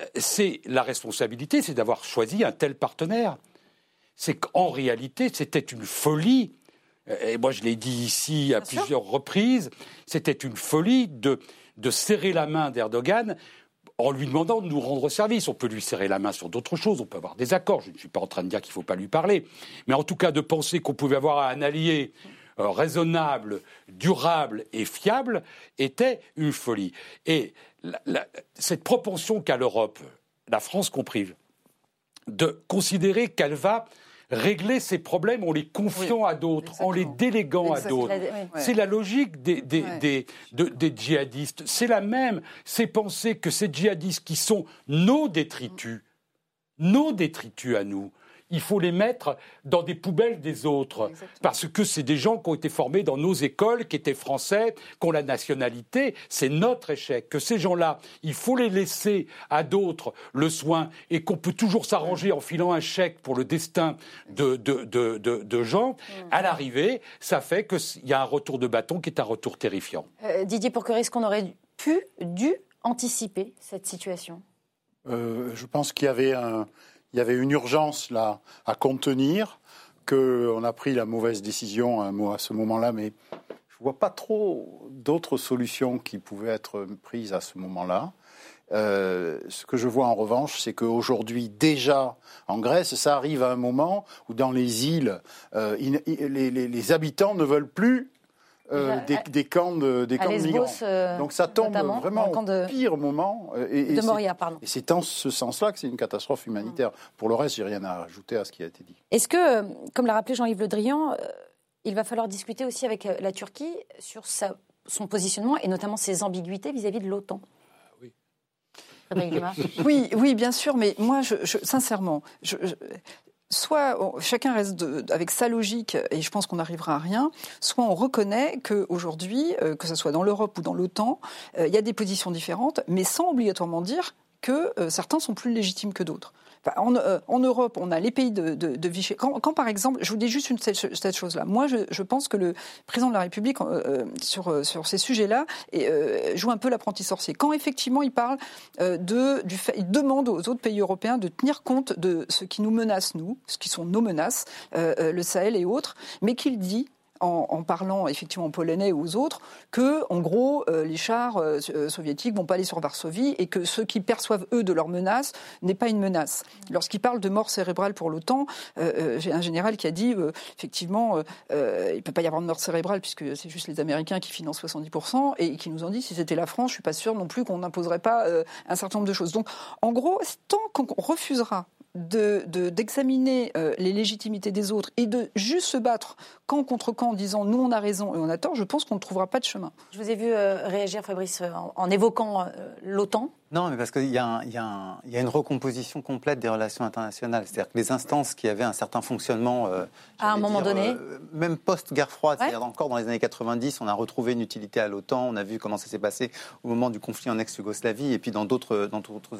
Euh, c'est la responsabilité, c'est d'avoir choisi un tel partenaire. C'est qu'en réalité, c'était une folie et moi je l'ai dit ici à plusieurs reprises, c'était une folie de, de serrer la main d'Erdogan en lui demandant de nous rendre service. On peut lui serrer la main sur d'autres choses, on peut avoir des accords, je ne suis pas en train de dire qu'il ne faut pas lui parler, mais en tout cas de penser qu'on pouvait avoir un allié euh, raisonnable, durable et fiable était une folie. Et cette propension qu'a l'Europe, la France comprise, de considérer qu'elle va régler ces problèmes en les confiant à d'autres, en les déléguant à d'autres. C'est la logique des, des, des djihadistes. C'est la même. C'est penser que ces djihadistes qui sont nos détritus, nos détritus à nous, il faut les mettre dans des poubelles des autres. Parce que c'est des gens qui ont été formés dans nos écoles, qui étaient français, qui ont la nationalité. C'est notre échec. Que ces gens-là, il faut les laisser à d'autres le soin et qu'on peut toujours s'arranger en filant un chèque pour le destin de, de, gens. À l'arrivée, ça fait qu'il y a un retour de bâton qui est un retour terrifiant. Euh, Didier Pourqueris, qu'on aurait pu, dû anticiper cette situation? Euh, Je pense qu'il y avait un il y avait une urgence là à contenir, qu'on a pris la mauvaise décision à ce moment-là, mais je ne vois pas trop d'autres solutions qui pouvaient être prises à ce moment-là. Euh, ce que je vois en revanche, c'est qu'aujourd'hui, déjà en Grèce, ça arrive à un moment où dans les îles, euh, les, habitants ne veulent plus euh, des, camps de, des camps de migrants. Euh, Donc ça tombe vraiment au pire moment. Euh, et, de Moria, pardon. Et c'est en ce sens-là que c'est une catastrophe humanitaire. Pour le reste, j'ai rien à ajouter à ce qui a été dit. Est-ce que, comme l'a rappelé Jean-Yves Le Drian, il va falloir discuter aussi avec la Turquie sur sa, son positionnement et notamment ses ambiguïtés vis-à-vis de l'OTAN? Oui. oui, oui, bien sûr, mais moi, je, sincèrement, je, soit chacun reste avec sa logique et je pense qu'on n'arrivera à rien, soit on reconnaît qu'aujourd'hui, euh, que ce soit dans l'Europe ou dans l'OTAN, euh, il y a des positions différentes, mais sans obligatoirement dire que euh, certains sont plus légitimes que d'autres. Euh, en, Europe, on a les pays de, Vichy. Quand, par exemple, je vous dis juste une, cette, chose-là. Moi, je, pense que le président de la République, euh, euh, sur, ces sujets-là, joue un peu l'apprenti sorcier. Quand effectivement il parle de, du fait, il demande aux autres pays européens de tenir compte de ce qui nous menace, nous, ce qui sont nos menaces, le Sahel et autres, mais qu'il dit en, parlant effectivement polonais ou aux autres, que en gros euh, les chars euh, euh, soviétiques vont pas aller sur Varsovie et que ce qu'ils perçoivent eux de leur menace n'est pas une menace. Lorsqu'ils parlent de mort cérébrale pour l'OTAN, j'ai un général qui a dit effectivement il peut pas y avoir de mort cérébrale puisque c'est juste les Américains qui financent 70% et qui nous ont dit si c'était la France, je suis pas sûr non plus qu'on n'imposerait pas un certain nombre de choses. Donc en gros, tant qu'on refusera d'examiner de, les légitimités des autres et de juste se battre camp contre camp en disant nous on a raison et on a tort, je pense qu'on ne trouvera pas de chemin. Je vous ai vu euh, réagir, Fabrice, en, évoquant euh, l'OTAN. Non, mais parce qu'il y, a une recomposition complète des relations internationales. C'est-à-dire que les instances qui avaient un certain fonctionnement. Euh, à un moment donné. même post-guerre froide, c'est-à-dire encore dans les années 90, on a retrouvé une utilité à l'OTAN. On a vu comment ça s'est passé au moment du conflit en ex-Yougoslavie et puis dans d'autres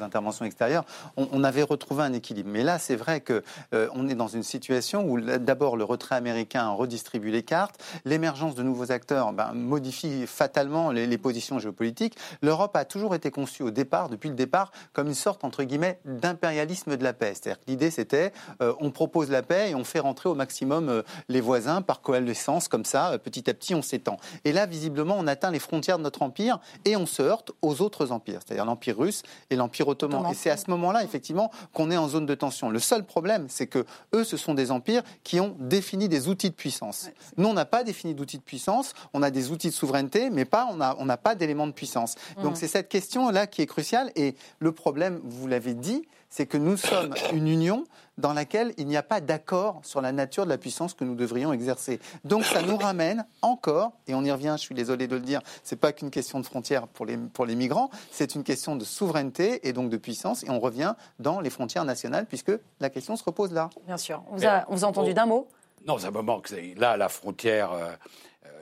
interventions extérieures. On, avait retrouvé un équilibre. Mais là, c'est vrai qu'on on est dans une situation où d'abord le retrait américain redit distribue les cartes. L'émergence de nouveaux acteurs ben, modifie fatalement les, positions géopolitiques. L'Europe a toujours été conçue au départ, depuis le départ, comme une sorte, entre guillemets, d'impérialisme de la paix. C'est-à-dire que l'idée, c'était euh, on propose la paix et on fait rentrer au maximum euh, les voisins par coalescence, comme ça, euh, petit à petit, on s'étend. Et là, visiblement, on atteint les frontières de notre empire et on se heurte aux autres empires, c'est-à-dire l'Empire russe et l'Empire ottoman. Et c'est à ce moment-là, effectivement, qu'on est en zone de tension. Le seul problème, c'est que eux, ce sont des empires qui ont défini des outils de puissance. Nous, on n'a pas défini d'outils de puissance, on a des outils de souveraineté, mais pas, on n'a on pas d'éléments de puissance. Donc mm. c'est cette question-là qui est cruciale. Et le problème, vous l'avez dit, c'est que nous sommes une union dans laquelle il n'y a pas d'accord sur la nature de la puissance que nous devrions exercer. Donc ça nous ramène encore, et on y revient, je suis désolé de le dire, c'est pas qu'une question de frontières pour les, pour les migrants, c'est une question de souveraineté et donc de puissance, et on revient dans les frontières nationales puisque la question se repose là. Bien sûr. On vous a, on vous a entendu d'un mot? Non, ça me manque. Là, la frontière euh,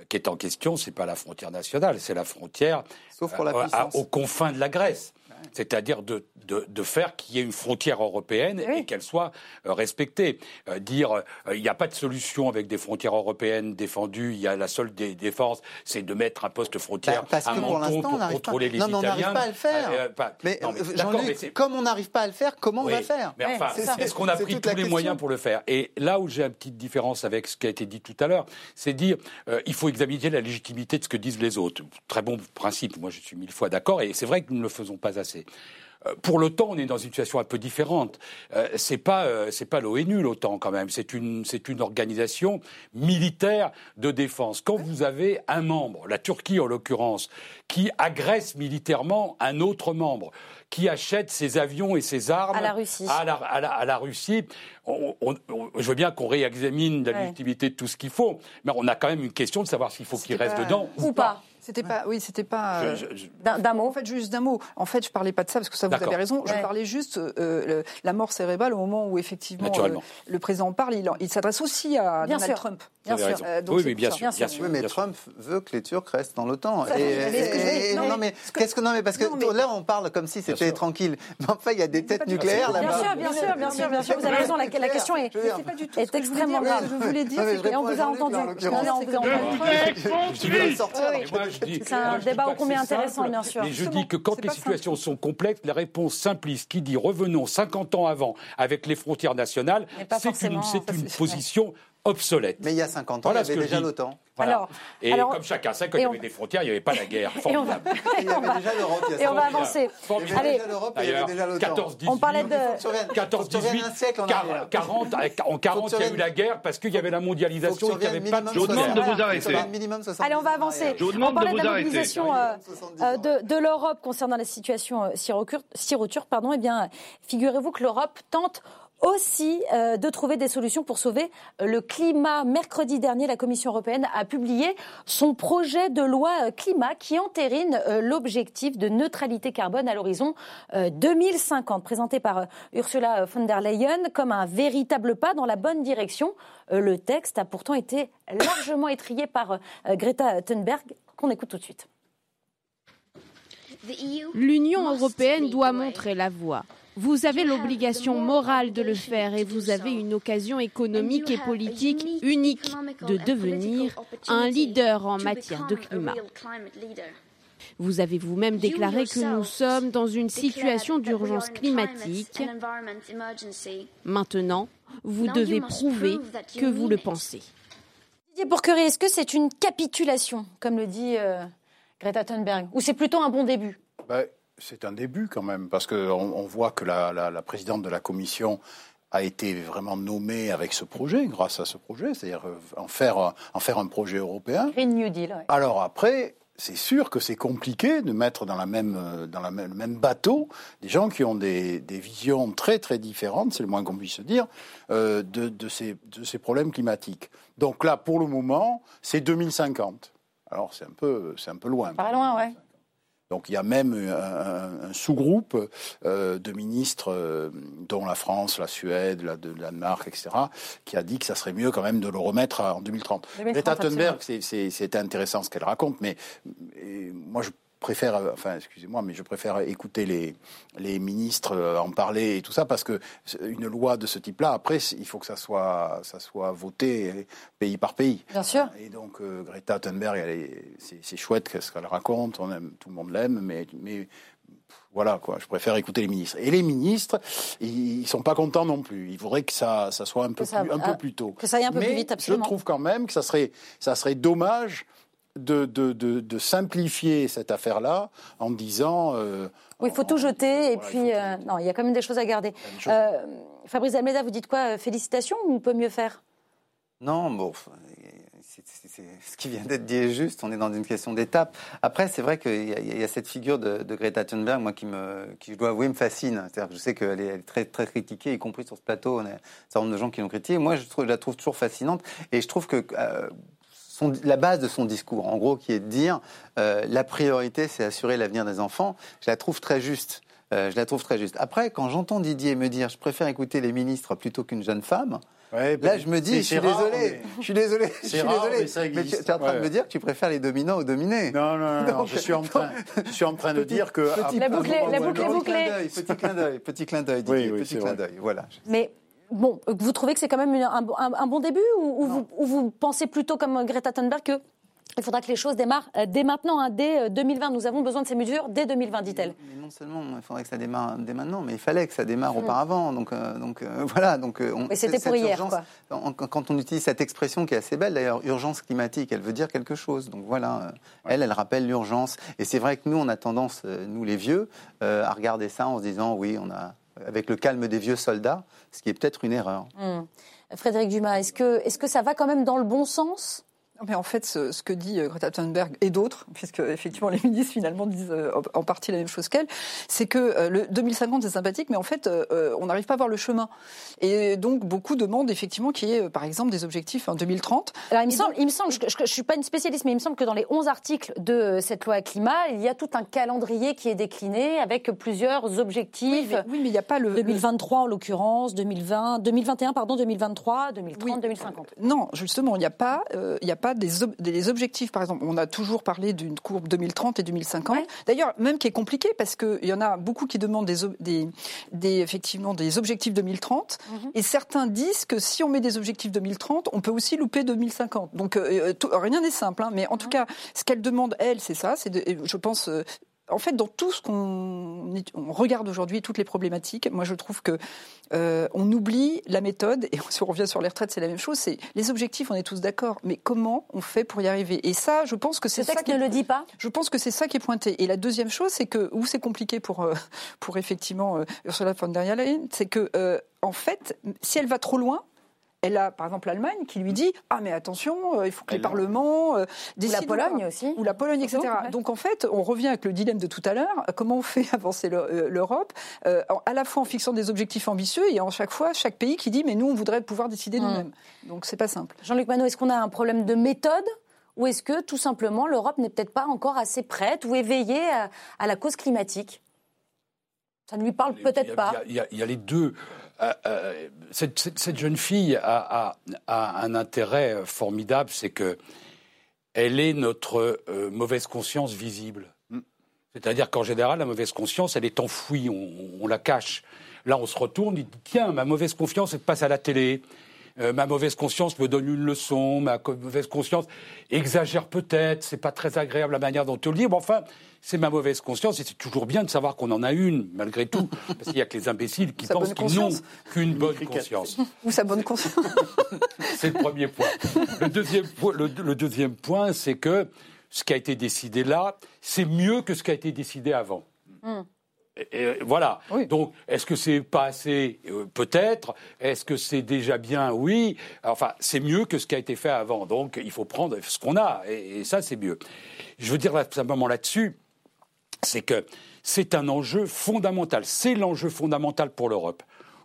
qui est en question, c'est pas la frontière nationale, c'est la frontière Sauf pour la euh, aux confins de la Grèce c'est-à-dire de, de, faire qu'il y ait une frontière européenne et qu'elle soit euh, respectée. Euh, dire euh, il n'y a pas de solution avec des frontières européennes défendues, il y a la seule défense, c'est de mettre un poste frontière bah, parce à Menton pour, contrôler les non, mais on n'arrive pas à le faire. mais, comme on n'arrive pas à le faire, comment on va faire Mais enfin, est-ce qu'on a pris tous les moyens pour le faire? Et là où j'ai une petite différence avec ce qui a été dit tout à l'heure, c'est dire il faut examiner la légitimité de ce que disent les autres. Très bon principe. Moi, je suis mille fois d'accord. Et c'est vrai que nous ne le faisons pas assez. Euh, pour l'OTAN, on est dans une situation un peu différente. Euh, c'est pas euh, c'est pas l'ONU l'OTAN quand même. C'est une c'est une organisation militaire de défense. Quand vous avez un membre, la Turquie en l'occurrence, qui agresse militairement un autre membre, qui achète ses avions et ses armes à la Russie, à la, à la, Russie je veux bien qu'on réexamine la légitimité de tout ce qu'il faut, mais on a quand même une question de savoir s'il faut qu'il reste dedans ou, pas. C'était pas, oui, c'était pas. Euh, d'un mot. En fait, juste d'un mot. En fait, je parlais pas de ça parce que ça vous avez raison. Je parlais juste euh, la mort cérébrale au moment où effectivement euh, le président parle. Il, il s'adresse aussi à Donald Trump. Bien sûr. oui, mais bien, sûr, bien sûr. mais Trump veut que les Turcs restent dans l'OTAN. Non, mais qu'est-ce que non, mais parce que là, on parle comme si c'était tranquille. Mais enfin, il y a des têtes nucléaires là-bas. Bien sûr, bien sûr, bien sûr, Vous avez raison. La question est extrêmement grave. Je voulais dire, et on vous a entendu. On vous C'est un débat ô combien intéressant, bien sûr. Mais je dis que quand les situations sont complexes, la réponse simpliste qui dit revenons 50 ans avant avec les frontières nationales, c'est une, une position obsolète. Mais il y a 50 ans, il y avait déjà l'OTAN. Alors, et comme chacun sait, quand il y avait des frontières, il n'y avait pas la guerre. Et on va, il y avait déjà l'Europe. Et on va avancer. Allez, il y avait déjà l'OTAN. 14, 18, on parlait de 14, 18, 40, en 40, il y a eu la guerre parce qu'il y avait la mondialisation et qu'il n'y avait pas de Je vous demande de vous arrêter. Allez, on va avancer. On parlait de la mobilisation euh, de l'Europe concernant la situation euh, syro-turque. Pardon, eh bien, figurez-vous que l'Europe tente aussi euh, de trouver des solutions pour sauver euh, le climat. Mercredi dernier, la Commission européenne a publié son projet de loi euh, climat qui entérine l'objectif de neutralité carbone à l'horizon 2050, présenté par Ursula von der Leyen comme un véritable pas dans la bonne direction. Le texte a pourtant été largement étrié par Greta Thunberg, qu'on écoute tout de suite. L'Union européenne doit montrer la voie. Vous avez l'obligation morale de le faire et vous avez une occasion économique et politique unique de devenir un leader en matière de climat. Vous avez vous-même déclaré que nous sommes dans une situation d'urgence climatique. Maintenant, vous devez prouver que vous le pensez. Didier Bourquerie, est-ce que c'est une capitulation, comme le dit euh, Greta Thunberg, ou c'est plutôt un bon début? Bah, c'est un début quand même, parce qu'on on voit que la, présidente de la commission a été vraiment nommée avec ce projet, grâce à ce projet, c'est-à-dire euh, en faire, en faire un projet européen. Green New Deal. Alors après, c'est sûr que c'est compliqué de mettre dans, la même, euh, dans la même, le même bateau des gens qui ont des, visions très très différentes, c'est le moins qu'on puisse dire, euh, de, de, ces, de ces problèmes climatiques. Donc là, pour le moment, c'est 2050. Alors c'est un peu, c'est un peu loin. Pas loin, ouais. Donc il y a même un, sous-groupe euh, de ministres, euh, dont la France, la Suède, la, de, Danemark, etc., qui a dit que ça serait mieux quand même de le remettre en 2030. 2030 Greta Thunberg, c'est intéressant ce qu'elle raconte, mais moi je préfère, euh, enfin, excusez-moi, mais je préfère écouter les, les ministres euh, en parler et tout ça, parce que une loi de ce type-là, après, il faut que ça soit, ça soit voté pays par pays. Bien sûr. Et donc, euh, Greta Thunberg, c'est chouette ce qu'elle raconte, on aime, tout le monde l'aime, mais, mais voilà, quoi. Je préfère écouter les ministres. Et les ministres, ils, ne sont pas contents non plus. Il faudrait que ça, ça soit un peu, plus, un peu ah, plus tôt. Que ça aille un peu plus vite, absolument. Je trouve quand même que ça serait, ça serait dommage de, de, de, simplifier cette affaire-là en disant. Euh, oui, il faut tout jeter et puis euh, non, il y a quand même des choses à garder. Euh, Fabrice Almeida, vous dites quoi Félicitations ou on peut mieux faire? Non, bon, ce qui vient d'être dit est juste. On est dans une question d'étape. Après, c'est vrai qu'il y, a cette figure de, Greta Thunberg, moi, qui, me, qui, je dois avouer, me fascine. C'est-à-dire que je sais qu'elle est, très, très critiquée, y compris sur ce plateau. On a un certain nombre de gens qui l'ont critiquée. Moi, je, trouve, je, la trouve toujours fascinante. Et je trouve que la base de son discours, en gros, qui est de dire euh, la priorité, c'est assurer l'avenir des enfants. Je la trouve très juste. Euh, je la trouve très juste. Après, quand j'entends Didier me dire, je préfère écouter les ministres plutôt qu'une jeune femme. là, je me dis, je suis, désolé, je suis désolé, je suis désolé, mais, tu es en train de me dire que tu préfères les dominants aux dominés. Non, non, non, je, suis en train, je suis en train de dire que... la boucle, la boucle est bouclée. Petit clin d'œil, petit clin d'œil, petit clin d'œil, voilà. Mais Bon, vous trouvez que c'est quand même un, bon début ou, vous, pensez plutôt comme Greta Thunberg que il faudra que les choses démarrent euh, dès maintenant, hein, dès 2020. Euh, Nous avons besoin de ces mesures dès 2020, dit-elle. Mais non seulement il faudrait que ça démarre dès maintenant, mais il fallait que ça démarre mmh. auparavant. Donc, euh, donc voilà. Donc, mais c'était pour hier. quand on utilise cette expression qui est assez belle, d'ailleurs, urgence climatique, elle veut dire quelque chose. Donc voilà, elle, elle rappelle l'urgence. Et c'est vrai que nous, on a tendance, nous les vieux, à regarder ça en se disant, oui, on a avec le calme des vieux soldats, ce qui est peut-être une erreur. Hmm. Frédéric Dumas, est-ce que, ça va quand même dans le bon sens? Mais en fait, ce, que dit euh, Greta Thunberg et d'autres, puisque effectivement les ministres finalement disent euh, en partie la même chose qu'elle, c'est que euh, le 2050 c'est sympathique, mais en fait on n'arrive pas à voir le chemin. Et donc beaucoup demandent effectivement qu'il y ait par exemple des objectifs en 2030. Alors il me semble, il me semble, je, ne suis pas une spécialiste, mais il me semble que dans les 11 articles de cette loi climat, il y a tout un calendrier qui est décliné avec plusieurs objectifs. Oui, mais, il n'y a pas le 2023 en l'occurrence, 2020, 2021 pardon, 2023, 2030, 2050. Non, justement, il n'y a pas, il n'y a pas des, objectifs, par exemple, on a toujours parlé d'une courbe 2030 et 2050. D'ailleurs, même qui est compliqué parce qu'il y en a beaucoup qui demandent des, des, effectivement des objectifs 2030 mhm. et certains disent que si on met des objectifs 2030, on peut aussi louper 2050. Donc euh, euh, rien n'est simple, hein, mais en tout cas, ce qu'elle demande, elle, c'est ça. C'est, je pense, euh, en fait, dans tout ce qu'on regarde aujourd'hui, toutes les problématiques, moi je trouve que euh, on oublie la méthode et si on revient sur les retraites, c'est la même chose. C'est les objectifs, on est tous d'accord, mais comment on fait pour y arriver? Et ça, je pense que c'est ça qui ne le dit pas. Je pense que c'est ça qui est pointé. Et la deuxième chose, c'est que où c'est compliqué pour euh, pour effectivement euh, Ursula von der Leyen, c'est que en fait, si elle va trop loin, Elle a, par exemple, l'Allemagne qui lui dit Ah, mais attention, euh, il faut que les parlements euh, décident. Ou la Pologne aussi. Ou la Pologne, etc. Donc, en fait, on revient avec le dilemme de tout à l'heure. Comment on fait avancer l'Europe À la fois en fixant des objectifs ambitieux et en chaque fois, chaque pays qui dit Mais nous, on voudrait pouvoir décider mmh. nous-mêmes. Donc, c'est pas simple. Jean-Luc Manot, est-ce qu'on a un problème de méthode ou est-ce que tout simplement l'Europe n'est peut-être pas encore assez prête ou éveillée à, la cause climatique? Ça ne lui parle peut-être pas. Il y, a les deux. Euh, euh, cette, jeune fille a, un intérêt formidable, c'est que elle est notre euh, mauvaise conscience visible. Mm. C'est-à-dire qu'en général, la mauvaise conscience, elle est enfouie, on, la cache. Là, on se retourne, il dit tiens, ma mauvaise confiance, elle passe à la télé. Euh, ma mauvaise conscience me donne une leçon, ma mauvaise conscience exagère peut-être, c'est pas très agréable la manière dont tu le dis, mais enfin, c'est ma mauvaise conscience et c'est toujours bien de savoir qu'on en a une, malgré tout, parce qu'il y a que les imbéciles qui pensent qu'ils n'ont qu'une bonne conscience. Ou sa bonne conscience. c'est le premier point. Le deuxième, le deuxième point, c'est que ce qui a été décidé là, c'est mieux que ce qui a été décidé avant. Hmm. Et, voilà. Donc, est-ce que c'est pas assez? Euh, Peut-être. Est-ce que c'est déjà bien? Oui. Enfin, c'est mieux que ce qui a été fait avant. Donc, il faut prendre ce qu'on a. Et, ça, c'est mieux. Je veux dire simplement là-dessus, c'est que c'est un enjeu fondamental. C'est l'enjeu fondamental pour l'Europe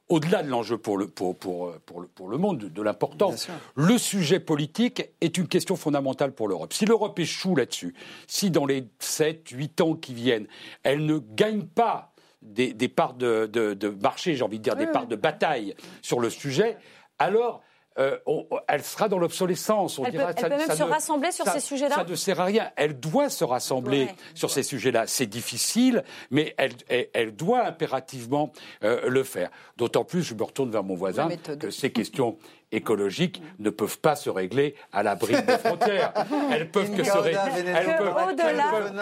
au-delà de l'enjeu pour le, pour, pour, pour, le, pour le monde, de, l'importance, le sujet politique est une question fondamentale pour l'Europe. Si l'Europe échoue là-dessus, si dans les 7, 8 ans qui viennent, elle ne gagne pas des, des parts de, de, de marché, j'ai envie de dire, des parts de bataille sur le sujet, alors euh, elle sera dans l'obsolescence. Elle, peut, même se rassembler sur ces sujets-là. Ça ne sert à rien. Elle doit se rassembler sur ces sujets-là. C'est difficile, mais elle, elle, doit impérativement euh, le faire. D'autant plus, je me retourne vers mon voisin, que ces questions écologiques ne peuvent pas se régler à l'abri des frontières. Elles peuvent que se régler.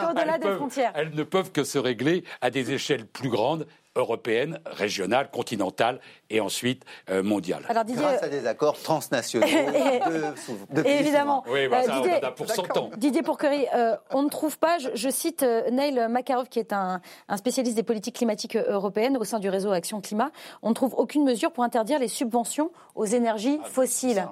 Au-delà des frontières. Elles ne peuvent que se régler à des échelles plus grandes européenne, régionale, continentale et ensuite euh, mondiale. Alors, Grâce à des accords transnationaux de, de Évidemment. Oui, bah, ça, Didier, on a pour 100 ans. Didier Pourquerie, euh, on ne trouve pas, je, cite euh, Neil Makarov, qui est un, un, spécialiste des politiques climatiques européennes au sein du réseau Action Climat, on ne trouve aucune mesure pour interdire les subventions aux énergies fossiles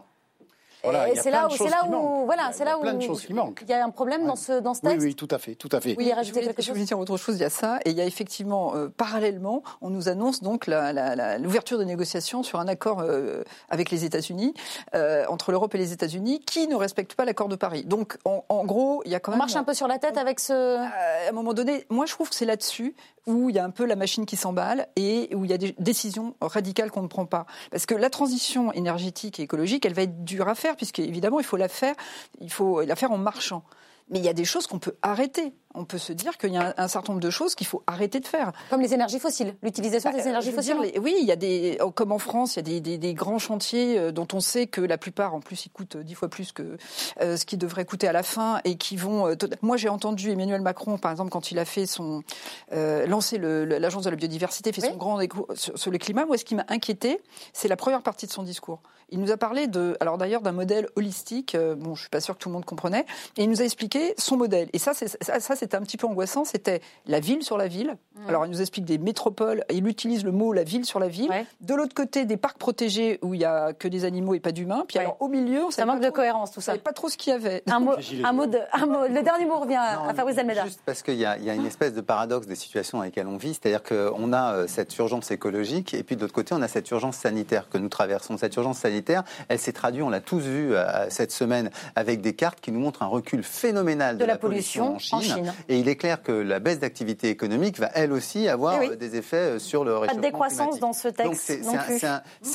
c'est là, où, là où, voilà, c'est là où il y a un problème dans ce dans ce texte. Oui, oui, tout à fait, tout à fait. Oui, je voulais, je voulais dire autre chose. Il y a ça, et il y a effectivement euh, parallèlement, on nous annonce donc l'ouverture de négociations sur un accord euh, avec les États-Unis, euh, entre l'Europe et les États-Unis, qui ne respecte pas l'accord de Paris. Donc, en, gros, il y a quand même. On marche un peu sur la tête avec ce. À un moment donné, moi, je trouve que c'est là-dessus où il y a un peu la machine qui s'emballe et où il y a des décisions radicales qu'on ne prend pas. Parce que la transition énergétique et écologique, elle va être dure à faire, puisque évidemment, il faut la faire, il faut la faire en marchant. Mais il y a des choses qu'on peut arrêter on peut se dire qu'il y a un, certain nombre de choses qu'il faut arrêter de faire. Comme les énergies fossiles, l'utilisation des bah, énergies fossiles. oui, il y a des, comme en France, il y a des, grands chantiers euh, dont on sait que la plupart, en plus, ils coûtent dix fois plus que euh, ce qui devrait coûter à la fin et qui vont. Euh, moi, j'ai entendu Emmanuel Macron, par exemple, quand il a fait son lancé l'agence de la biodiversité, fait son grand sur, sur, le climat. Moi, ce qui m'a inquiété, c'est la première partie de son discours. Il nous a parlé de, alors d'ailleurs, d'un modèle holistique. bon, je suis pas sûr que tout le monde comprenait, et il nous a expliqué son modèle. Et ça, c'est ça, ça c'était un petit peu angoissant, c'était la ville sur la ville. Mm. Alors, il nous explique des métropoles, il utilise le mot la ville sur la ville. De l'autre côté, des parcs protégés où il n'y a que des animaux et pas d'humains. Puis alors, au milieu, ça manque de cohérence, tout ça. On pas trop ce qu'il y avait. Un mot, un mot, de, un mot, le dernier mot revient à Fabrice Almeida. Juste parce qu'il y, y, a une espèce de paradoxe des situations dans lesquelles on vit, c'est-à-dire qu'on a euh, cette urgence écologique et puis de l'autre côté, on a cette urgence sanitaire que nous traversons. Cette urgence sanitaire, elle s'est traduite, on l'a tous vu euh, cette semaine, avec des cartes qui nous montrent un recul phénoménal de, la, pollution, en Chine. Et il est clair que la baisse d'activité économique va elle aussi avoir eh des effets euh, sur le réchauffement Pas de décroissance dans ce texte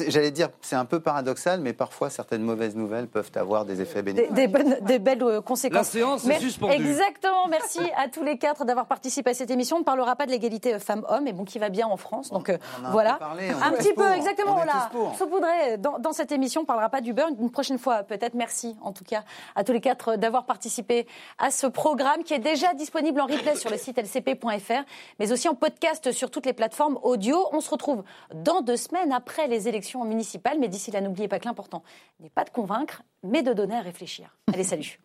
J'allais dire, c'est un peu paradoxal, mais parfois certaines mauvaises nouvelles peuvent avoir des effets bénéfiques. Des, bonnes, des belles euh, conséquences. La séance est suspendue. Exactement. Merci à tous les quatre d'avoir participé à cette émission. On ne parlera pas de l'égalité femmes-hommes, mais bon, qui va bien en France. Donc euh, voilà. Un, petit peu, exactement. On l'a saupoudré dans, dans cette émission. On ne parlera pas du burn. Une prochaine fois, peut-être. Merci, en tout cas, à tous les quatre d'avoir participé à ce programme qui est déjà disponible en replay sur le site lcp.fr, mais aussi en podcast sur toutes les plateformes audio. On se retrouve dans deux semaines après les élections municipales, mais d'ici là, n'oubliez pas que l'important n'est pas de convaincre, mais de donner à réfléchir. Allez, salut